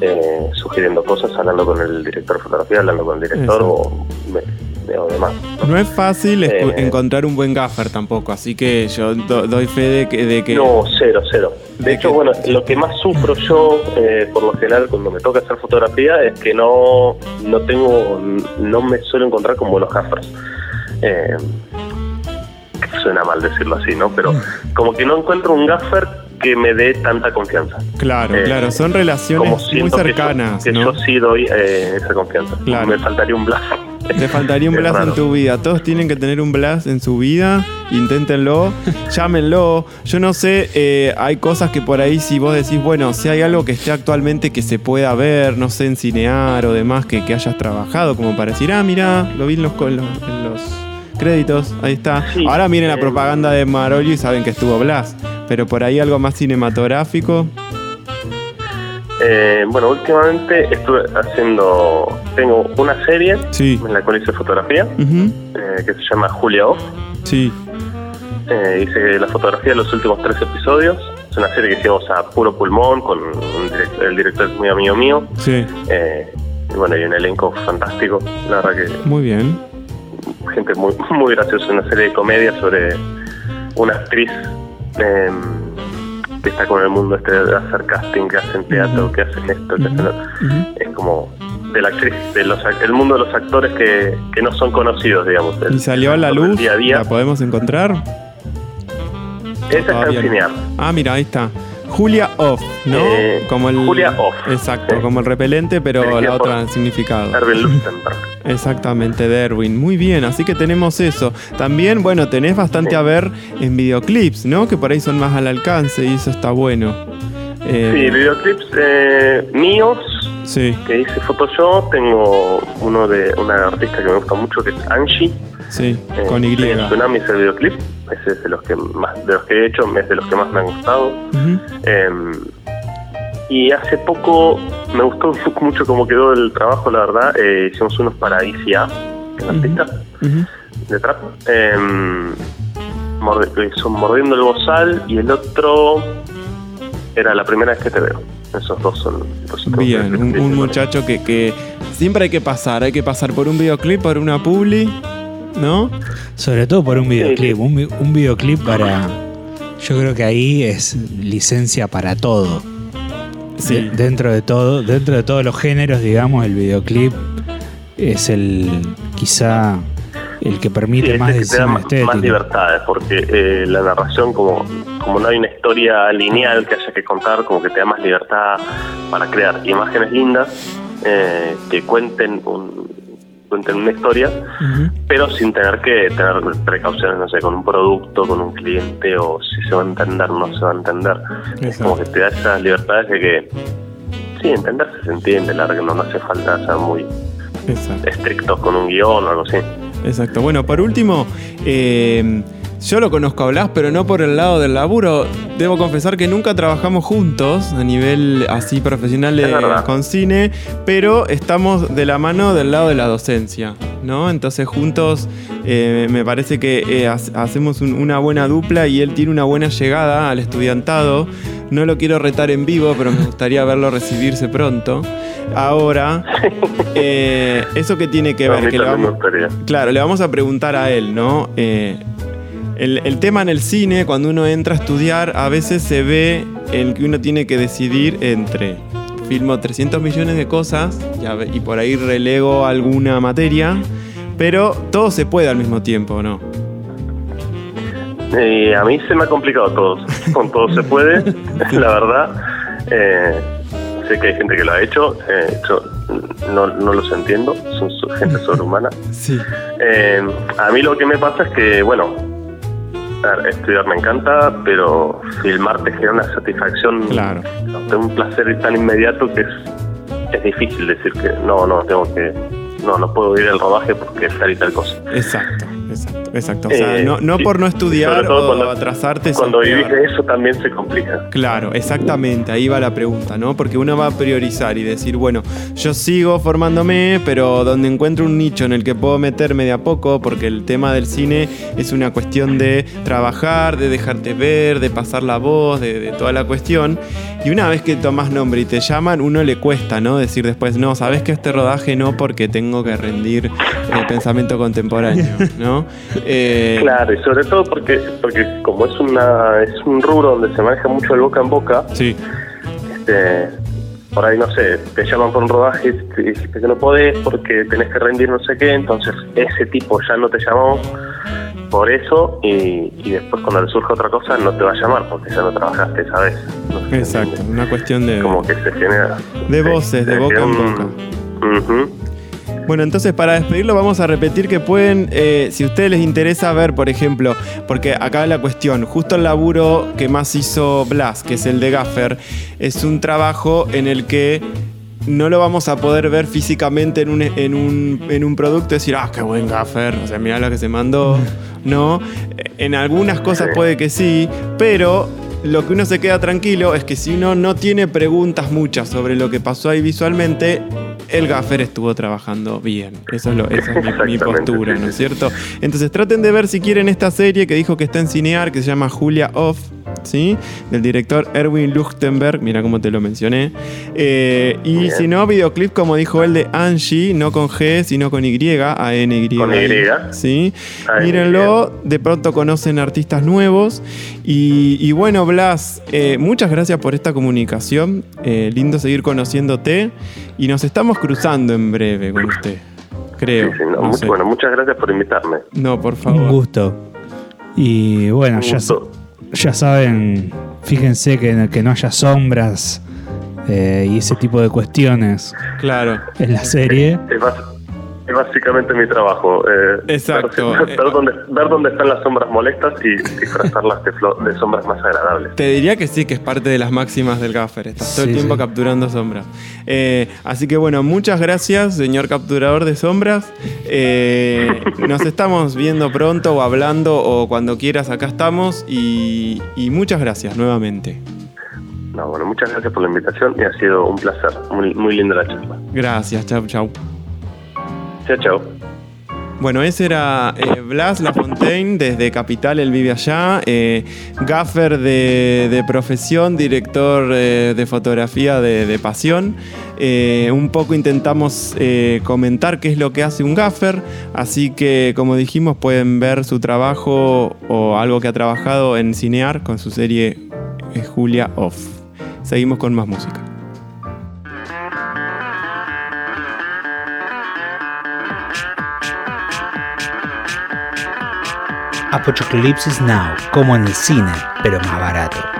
eh, sugiriendo cosas, hablando con el director de fotografía, hablando con el director Exacto. o, me- demás. No es fácil Eh. encontrar un buen gaffer tampoco, así que yo do- doy fe de que... De que No, cero, cero. de De hecho, que- bueno, lo que más sufro yo, eh, por lo general, cuando me toca hacer fotografía, es que no, no tengo, no me suelo encontrar con buenos gaffers. Eh, suena mal decirlo así, ¿no? Pero como que no encuentro un gaffer que me dé tanta confianza. Claro, Eh, claro, son relaciones muy siento que yo- cercanas, que yo, sí doy eh, esa confianza. Claro. Me faltaría un blas. Te faltaría un blast en tu vida. Todos tienen que tener un blast en su vida. Inténtenlo, llámenlo. Yo no sé, eh, hay cosas que por ahí si vos decís, bueno, si hay algo que esté actualmente que se pueda ver, no sé, en cinear o demás, que, que hayas trabajado, como para decir, ah, mira, lo vi en los, en los, en los créditos, ahí está. Sí, Ahora miren la propaganda de Marolio y saben que estuvo Blast. Pero por ahí algo más cinematográfico. Eh, bueno, últimamente estuve haciendo, tengo una serie Sí. en la cual hice fotografía, eh, que se llama Julia Off. Sí. Eh, hice la fotografía de los últimos tres episodios. Es una serie que hicimos a puro pulmón con un direct- el director es muy amigo mío. Sí. Eh, y bueno, y un elenco fantástico. La verdad que Muy bien. gente muy, muy graciosa. Una serie de comedia sobre una actriz eh, que está con el mundo este de hacer casting, que hacen teatro, que hacen esto, que hacen otro. Es como de la actriz, de los, el mundo de los actores que, que no son conocidos, digamos. el- ¿Y salió a la luz? Día a día. ¿La podemos encontrar? Esa está en. Ah, mira, ahí está. Julia Off, ¿no? Eh, como el, Julia Off. Exacto, Sí. como el repelente, pero Dirigida la otra significado. Erwin Lustenberg. Exactamente, Derwin. Muy bien, así que tenemos eso. También, bueno, tenés bastante Sí. a ver en videoclips, ¿no? Que por ahí son más al alcance y eso está bueno. Eh, Sí, videoclips eh, míos sí, que hice Photoshop. Tengo uno de una artista que me gusta mucho que es Angie. Sí, Eh, con Y. sí, Tsunami es el videoclip. Ese es de los que más, de los que he hecho, es de los que más me han gustado. Eh, y hace poco me gustó mucho cómo quedó el trabajo, la verdad. Eh, hicimos unos para ICA, que es la artista de trap. Que son Mordiendo el Bozal y el otro era la primera vez que te veo. Esos dos son los Bien, un, un muchacho que, que siempre hay que pasar, hay que pasar por un videoclip, por una publi, ¿no? Sobre todo por un videoclip. Un, vi- un videoclip para. Yo creo que ahí es licencia para todo. Sí. De- dentro de todo, dentro de todos los géneros, digamos, el videoclip es el quizá el que permite Sí, más que te da más libertades, porque eh, la narración, como, como no hay una historia lineal que haya que contar, como que te da más libertad para crear imágenes lindas eh, que cuenten, un, cuenten una historia, pero sin tener que tener precauciones, no sé, con un producto, con un cliente, o si se va a entender, no se va a entender. Es como que te da esas libertades de que, sí, entenderse se entiende, la verdad que no, no hace falta ser muy Exacto. estrictos con un guion o algo así. Exacto. Bueno, por último, eh, yo lo conozco a Blas, pero no por el lado del laburo. Debo confesar que nunca trabajamos juntos a nivel así profesional de- con cine, pero estamos de la mano del lado de la docencia, ¿no? Entonces juntos eh, me parece que eh, ha- hacemos un- una buena dupla y él tiene una buena llegada al estudiantado. No lo quiero retar en vivo, pero me gustaría verlo recibirse pronto. Ahora, eh, ¿eso qué tiene que ver? Que le vamos-. Claro, le vamos a preguntar a él, ¿no? El, el tema en el cine, cuando uno entra a estudiar, a veces se ve en que uno tiene que decidir entre filmo 300 millones de cosas y, por ahí relego alguna materia, pero todo se puede al mismo tiempo, ¿no? Eh, a mí se me ha complicado todo. Con todo se puede, la verdad. Eh, sé que hay gente que lo ha hecho. eh, yo no, no los entiendo. Son gente sobrehumana. Sí. A mí lo que me pasa es que, bueno, estudiar me encanta, pero filmar te genera una satisfacción Claro. de un placer tan inmediato que es, es difícil decir que no, no, tengo que. No, no puedo ir al rodaje porque es tal y tal cosa. Exacto, exacto, exacto. O sea, Eh, no, no sí, por no estudiar o cuando- atrasarte. Cuando vivís de eso también se complica. Claro, exactamente, ahí va la pregunta, ¿no? Porque uno va a priorizar y decir, bueno, yo sigo formándome, pero donde encuentro un nicho en el que puedo meterme de a poco, porque el tema del cine es una cuestión de trabajar, de dejarte ver, de pasar la voz, de, de toda la cuestión. Y una vez que tomas nombre y te llaman, uno le cuesta, ¿no? Decir después, no, sabes que este rodaje no, porque tengo que rendir el pensamiento contemporáneo, ¿no? Eh, Claro, y sobre todo porque, porque como es una es un rubro donde se maneja mucho el boca en boca, Sí, este, por ahí no sé, te llaman por un rodaje y dijiste que no podés porque tenés que rendir no sé qué, entonces ese tipo ya no te llamó por eso y, y después cuando le surge otra cosa no te va a llamar porque ya no trabajaste esa vez. No sé, exacto, una cuestión de... Como que se genera. De voces, de boca en boca. Ujú. Bueno, entonces para despedirlo vamos a repetir que pueden, eh, si a ustedes les interesa ver, por ejemplo, porque acá la cuestión, justo el laburo que más hizo Blas, que es el de Gaffer, es un trabajo en el que no lo vamos a poder ver físicamente en un, en un, en un producto y decir, ah, qué buen Gaffer, o sea, mirá lo que se mandó. No, en algunas cosas puede que sí, pero lo que uno se queda tranquilo es que si uno no tiene preguntas muchas sobre lo que pasó ahí visualmente, el gaffer estuvo trabajando bien. Eso es, lo, esa es mi- mi, postura, ¿no es cierto? Entonces traten de ver si quieren esta serie que dijo que está en Cinear, que se llama Julia Off. ¿Sí? Del director Erwin Luchtenberg, mira cómo te lo mencioné. Eh, y Bien. si no, videoclip, como dijo él, de Angie, no con G, sino con Y, A-N-Y. Con Y. ¿Sí? Mírenlo, de pronto conocen artistas nuevos. Y, y bueno, Blas, eh, muchas gracias por esta comunicación. Eh, lindo seguir conociéndote. Y nos estamos cruzando en breve con usted. Creo. Sí, sí, no, no mu- sé. Bueno, muchas gracias por invitarme. No, por Un favor. gusto. Y bueno, Un ya, gusto. Ya saben, fíjense que, que no haya sombras eh, y ese tipo de cuestiones Claro. en la serie. Es, es básicamente mi trabajo. eh, Exacto. Ver, ver dónde, ver dónde están las sombras molestas y disfrazarlas de, sombras más agradables. Te diría que sí, que es parte de las máximas del gaffer. Estás todo el tiempo sí. capturando sombras. Eh, así que bueno, muchas gracias, señor capturador de sombras. Eh, nos estamos viendo pronto o hablando o cuando quieras, acá estamos. Y, y muchas gracias nuevamente. No, bueno, muchas gracias por la invitación y ha sido un placer. Muy, muy linda la charla. Gracias, chau, chau. Chao, chao. Bueno, ese era eh, Blas Lafontaine desde Capital, él vive allá. eh, gaffer de, de profesión, director eh, de fotografía de, de pasión. Eh, un poco intentamos comentar qué es lo que hace un gaffer. Así que, como dijimos, pueden ver su trabajo o algo que ha trabajado en Cinear con su serie Julia Off. Seguimos con más música. Apocalipsis Now, como en el cine, pero más barato.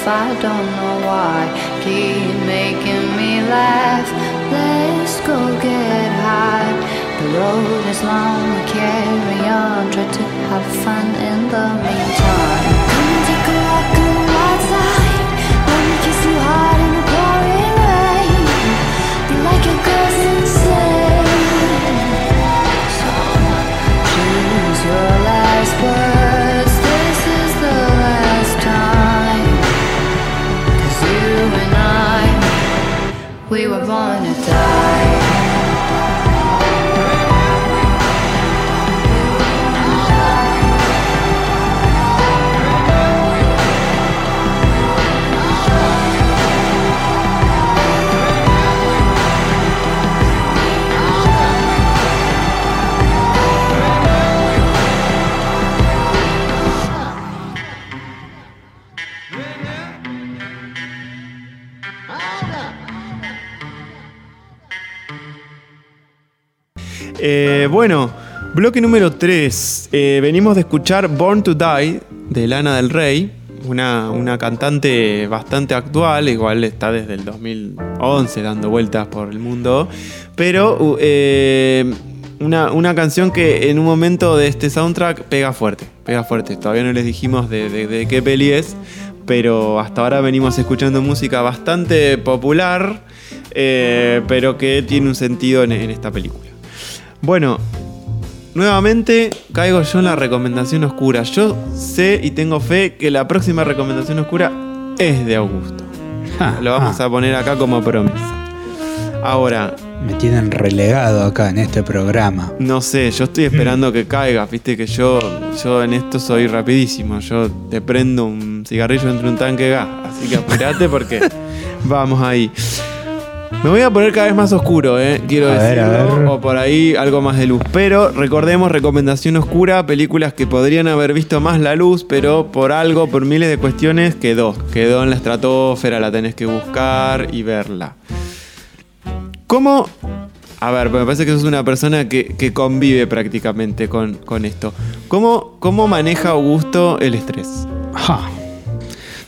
Tough. I don't know why. Keep making me laugh. Let's go get high. The road is long, we carry on. Try to have fun in the meantime. Bueno, bloque número 3. venimos de escuchar Born to Die de Lana del Rey, una, una cantante bastante actual, igual está desde el 2011 dando vueltas por el mundo, pero eh, una, una canción que en un momento de este soundtrack pega fuerte, pega fuerte. Todavía no les dijimos de, qué peli es, pero hasta ahora venimos escuchando música bastante popular, eh, pero que tiene un sentido en- en esta película. Bueno, nuevamente caigo yo en la recomendación oscura. Yo sé y tengo fe que la próxima recomendación oscura es de Augusto. Ah, Lo vamos ah, a poner acá como promesa. Ahora, Me tienen relegado acá en este programa. no sé, yo estoy esperando que caiga. Viste que yo, yo en esto soy rapidísimo. Yo te prendo un cigarrillo entre un tanque de gas. Así que apurate porque vamos ahí. Me voy a poner cada vez más oscuro, ¿eh? Quiero A ver, a decirlo. ver. O por ahí algo más de luz. Pero recordemos, recomendación oscura, películas que podrían haber visto más la luz, pero por algo, por miles de cuestiones, quedó. Quedó en la estratosfera, la tenés que buscar y verla. ¿Cómo? A ver, me parece que sos una persona que, que convive prácticamente con, con esto. ¿Cómo, ¿Cómo maneja Augusto el estrés? Ja.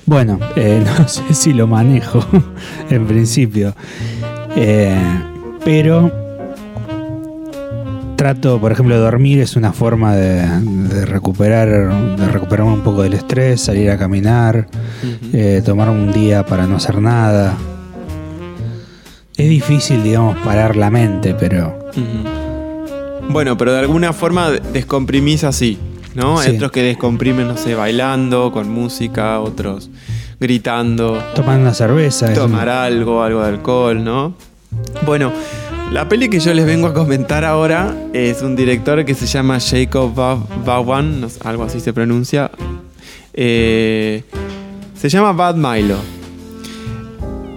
Bueno, eh, no sé si lo manejo en principio. Eh, pero trato, por ejemplo, dormir es una forma de, de recuperar, de recuperar un poco del estrés, salir a caminar, eh, tomar un día para no hacer nada. Es difícil, digamos, parar la mente, pero. Bueno, pero de alguna forma de- descomprimís así, ¿no? Hay otros que descomprimen, no sé, bailando, con música, otros gritando, tomar una cerveza. es tomar algo, algo de alcohol, ¿no? Bueno, la peli que yo les vengo a comentar ahora es un director que se llama Jacob sé, algo así se pronuncia. Eh, se llama Bad Milo.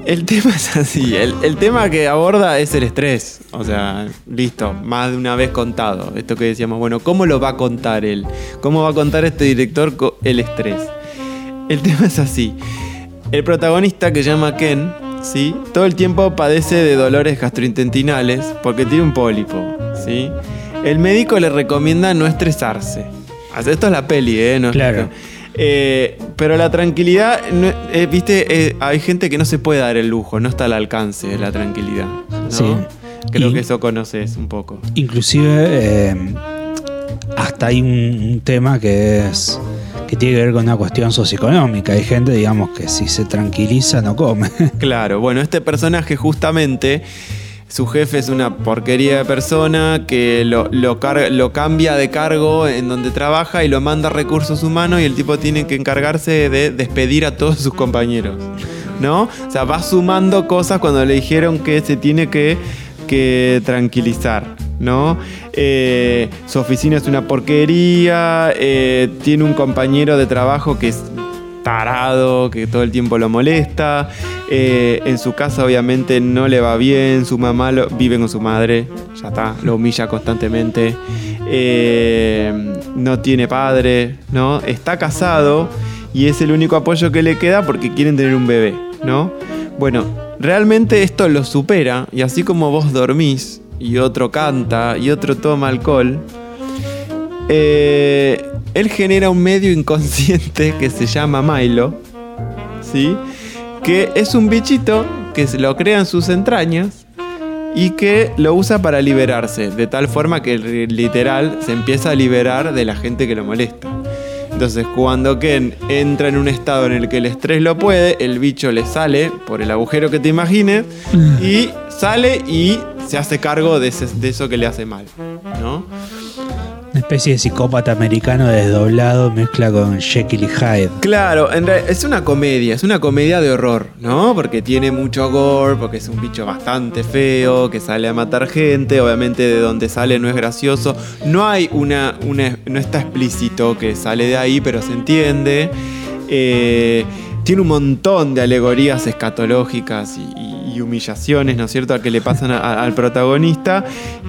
El tema es así, el, tema que aborda es el estrés. O sea, listo, más de una vez contado. Esto que decíamos, bueno, ¿cómo lo va a contar él? ¿Cómo va a contar este director el estrés? El tema es así. El protagonista que se llama Ken, ¿sí? Todo el tiempo padece de dolores gastrointestinales porque tiene un pólipo, ¿sí? El médico le recomienda no estresarse. Esto es la peli, ¿eh? No Claro. Eh, pero la tranquilidad, eh, viste, eh, hay gente que no se puede dar el lujo, no está al alcance de la tranquilidad. ¿no? Sí. Creo Y- que eso conoces un poco. Inclusive eh, hasta hay un, un tema que es que tiene que ver con una cuestión socioeconómica. Hay gente, digamos, que si se tranquiliza no come. Claro, bueno, este personaje justamente, su jefe es una porquería de persona que lo, lo cambia de cargo en donde trabaja y lo manda a recursos humanos y el tipo tiene que encargarse de despedir a todos sus compañeros. ¿No? O sea, va sumando cosas cuando le dijeron que se tiene que, que tranquilizar. ¿No? Eh, su oficina es una porquería. eh, tiene un compañero de trabajo que es tarado, que todo el tiempo lo molesta. Eh, en su casa obviamente no le va bien, su mamá lo- vive con su madre, ya está, lo humilla constantemente. Eh, no tiene padre, ¿no? Está casado y es el único apoyo que le queda porque quieren tener un bebé, ¿no? Bueno, realmente esto lo supera y así como vos dormís y otro canta y otro toma alcohol, eh, él genera un medio inconsciente que se llama Milo, ¿sí? Que es un bichito que se lo crea en sus entrañas y que lo usa para liberarse, de tal forma que literal se empieza a liberar de la gente que lo molesta. Entonces, cuando Ken entra en un estado en el que el estrés lo puede, el bicho le sale por el agujero que te imagines y sale y se hace cargo de, de eso que le hace mal, ¿no? Especie de psicópata americano desdoblado mezcla con Jekyll y Hyde. Claro, en real- es una comedia, es una comedia de horror, ¿no? Porque tiene mucho gore, porque es un bicho bastante feo, que sale a matar gente, obviamente de donde sale no es gracioso. No hay una, una no está explícito que sale de ahí, pero se entiende. Eh, tiene un montón de alegorías escatológicas y- y humillaciones, ¿no es cierto?, a que le pasan a- a- al protagonista.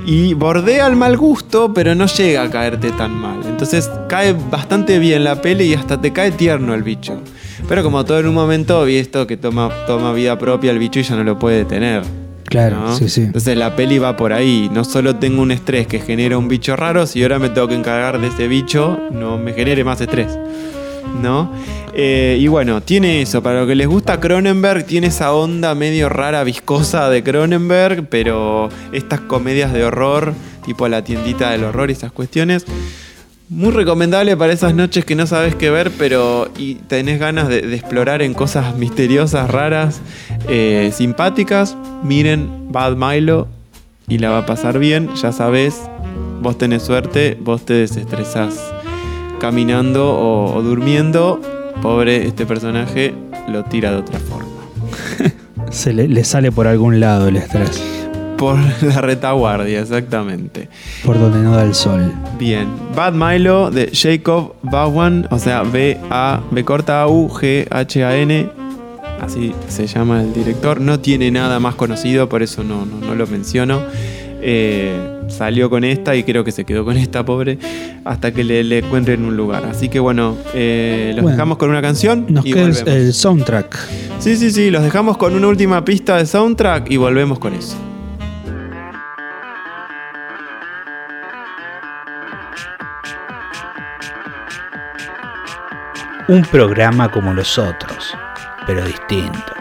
Y bordea al mal gusto, pero no llega a caerte tan mal. Entonces cae bastante bien la peli y hasta te cae tierno el bicho. Pero como todo en un momento, vi esto que toma, toma vida propia el bicho y ya no lo puede detener. Claro, ¿no? sí, sí. Entonces la peli va por ahí. No solo tengo un estrés que genera un bicho raro, si ahora me tengo que encargar de ese bicho, no me genere más estrés. ¿No? Eh, y bueno, tiene eso. Para lo que les gusta Cronenberg, tiene esa onda medio rara, viscosa de Cronenberg, pero estas comedias de horror, tipo La tiendita del horror y esas cuestiones. Muy recomendable para esas noches que no sabes qué ver, pero y tenés ganas de, explorar en cosas misteriosas, raras, eh, simpáticas. Miren Bad Milo y la va a pasar bien. Ya sabes, vos tenés suerte, vos te desestresás caminando o, o durmiendo. Pobre, este personaje lo tira de otra forma. Se le, le sale por algún lado el estrés. Por la retaguardia, exactamente. Por donde no da el sol. Bien, Bad Milo de Jacob Vaughan, o sea, B-A, B corta A U G H A N, así se llama el director. No tiene nada más conocido, por eso no, no, no lo menciono. Eh, salió con esta y creo que se quedó con esta, pobre, hasta que le, le encuentren un lugar. Así que bueno, eh, los Bueno, dejamos con una canción Nos y queda volvemos. el soundtrack. Sí, sí, sí, los dejamos con una última pista de soundtrack y volvemos con eso. Un programa como los otros, pero distinto.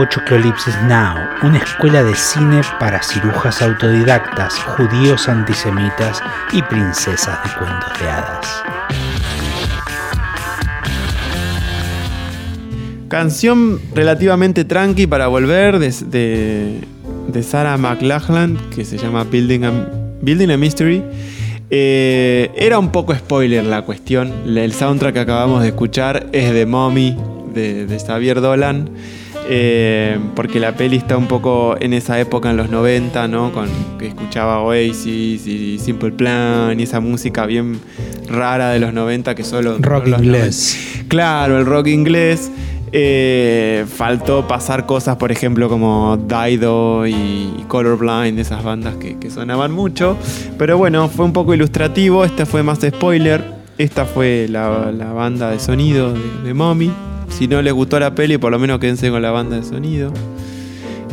Apochocolipsis Now, una escuela de cine para cirujas autodidactas, judíos antisemitas y princesas de cuentos de hadas. Canción relativamente tranqui para volver de, de, de Sarah McLachlan, que se llama Building a, Building a Mystery. Eh, era un poco spoiler la cuestión. El soundtrack que acabamos de escuchar es de Mommy, de, de Xavier Dolan. Eh, porque la peli está un poco en esa época, en los 90, ¿no? Con, que escuchaba Oasis y Simple Plan y esa música bien rara de los 90 que solo... Rock los inglés. 90. Claro, el rock inglés. Eh, faltó pasar cosas, por ejemplo, como Dido y, Colorblind, esas bandas que, que sonaban mucho. Pero bueno, fue un poco ilustrativo. Este fue más spoiler. Esta fue la, la banda de sonido de, de Mommy. Si no les gustó la peli, por lo menos quédense con la banda de sonido.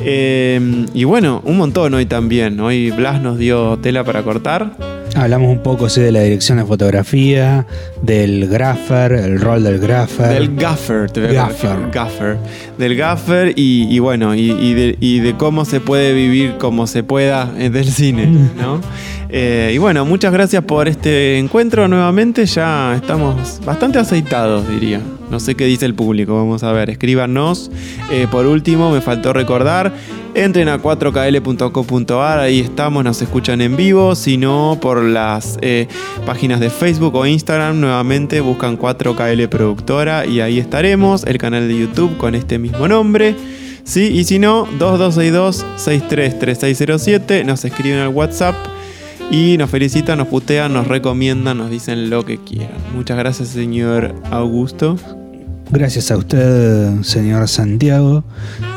Eh, y bueno, un montón hoy también. Hoy Blas nos dio tela para cortar. Hablamos un poco sí, de la dirección de fotografía, del graffer, el rol del graffer. Del gaffer, te voy a Gaffer. gaffer. Del gaffer y, y bueno, y, y de, y de cómo se puede vivir como se pueda del cine, ¿no? Eh, y bueno, muchas gracias por este encuentro nuevamente. Ya estamos bastante aceitados, diría. No sé qué dice el público, vamos a ver. Escríbanos. Eh, por último, me faltó recordar. Entren a 4kl.co.ar, ahí estamos, nos escuchan en vivo. Si no, por las eh, páginas de Facebook o Instagram, nuevamente buscan 4KL Productora y ahí estaremos. El canal de YouTube con este mismo nombre. Sí, y si no, 2262-633607, nos escriben al WhatsApp y nos felicitan, nos putean, nos recomiendan, nos dicen lo que quieran. Muchas gracias, señor Augusto. Gracias a usted, señor Santiago,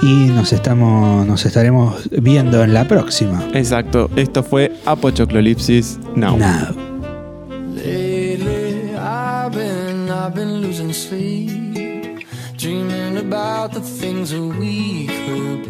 y nos estamos, nos estaremos viendo en la próxima. Exacto, esto fue Apochoclolipsis Now. Now. Lately, I've been, I've been losing sleep, dreaming about the things that we could be.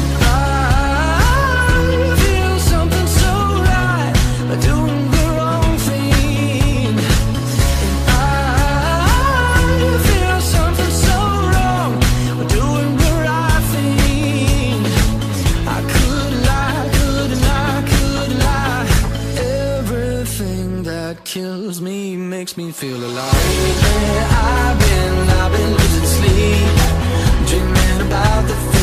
Makes me feel alive. Lately, I've been, I've been losing sleep, dreaming about the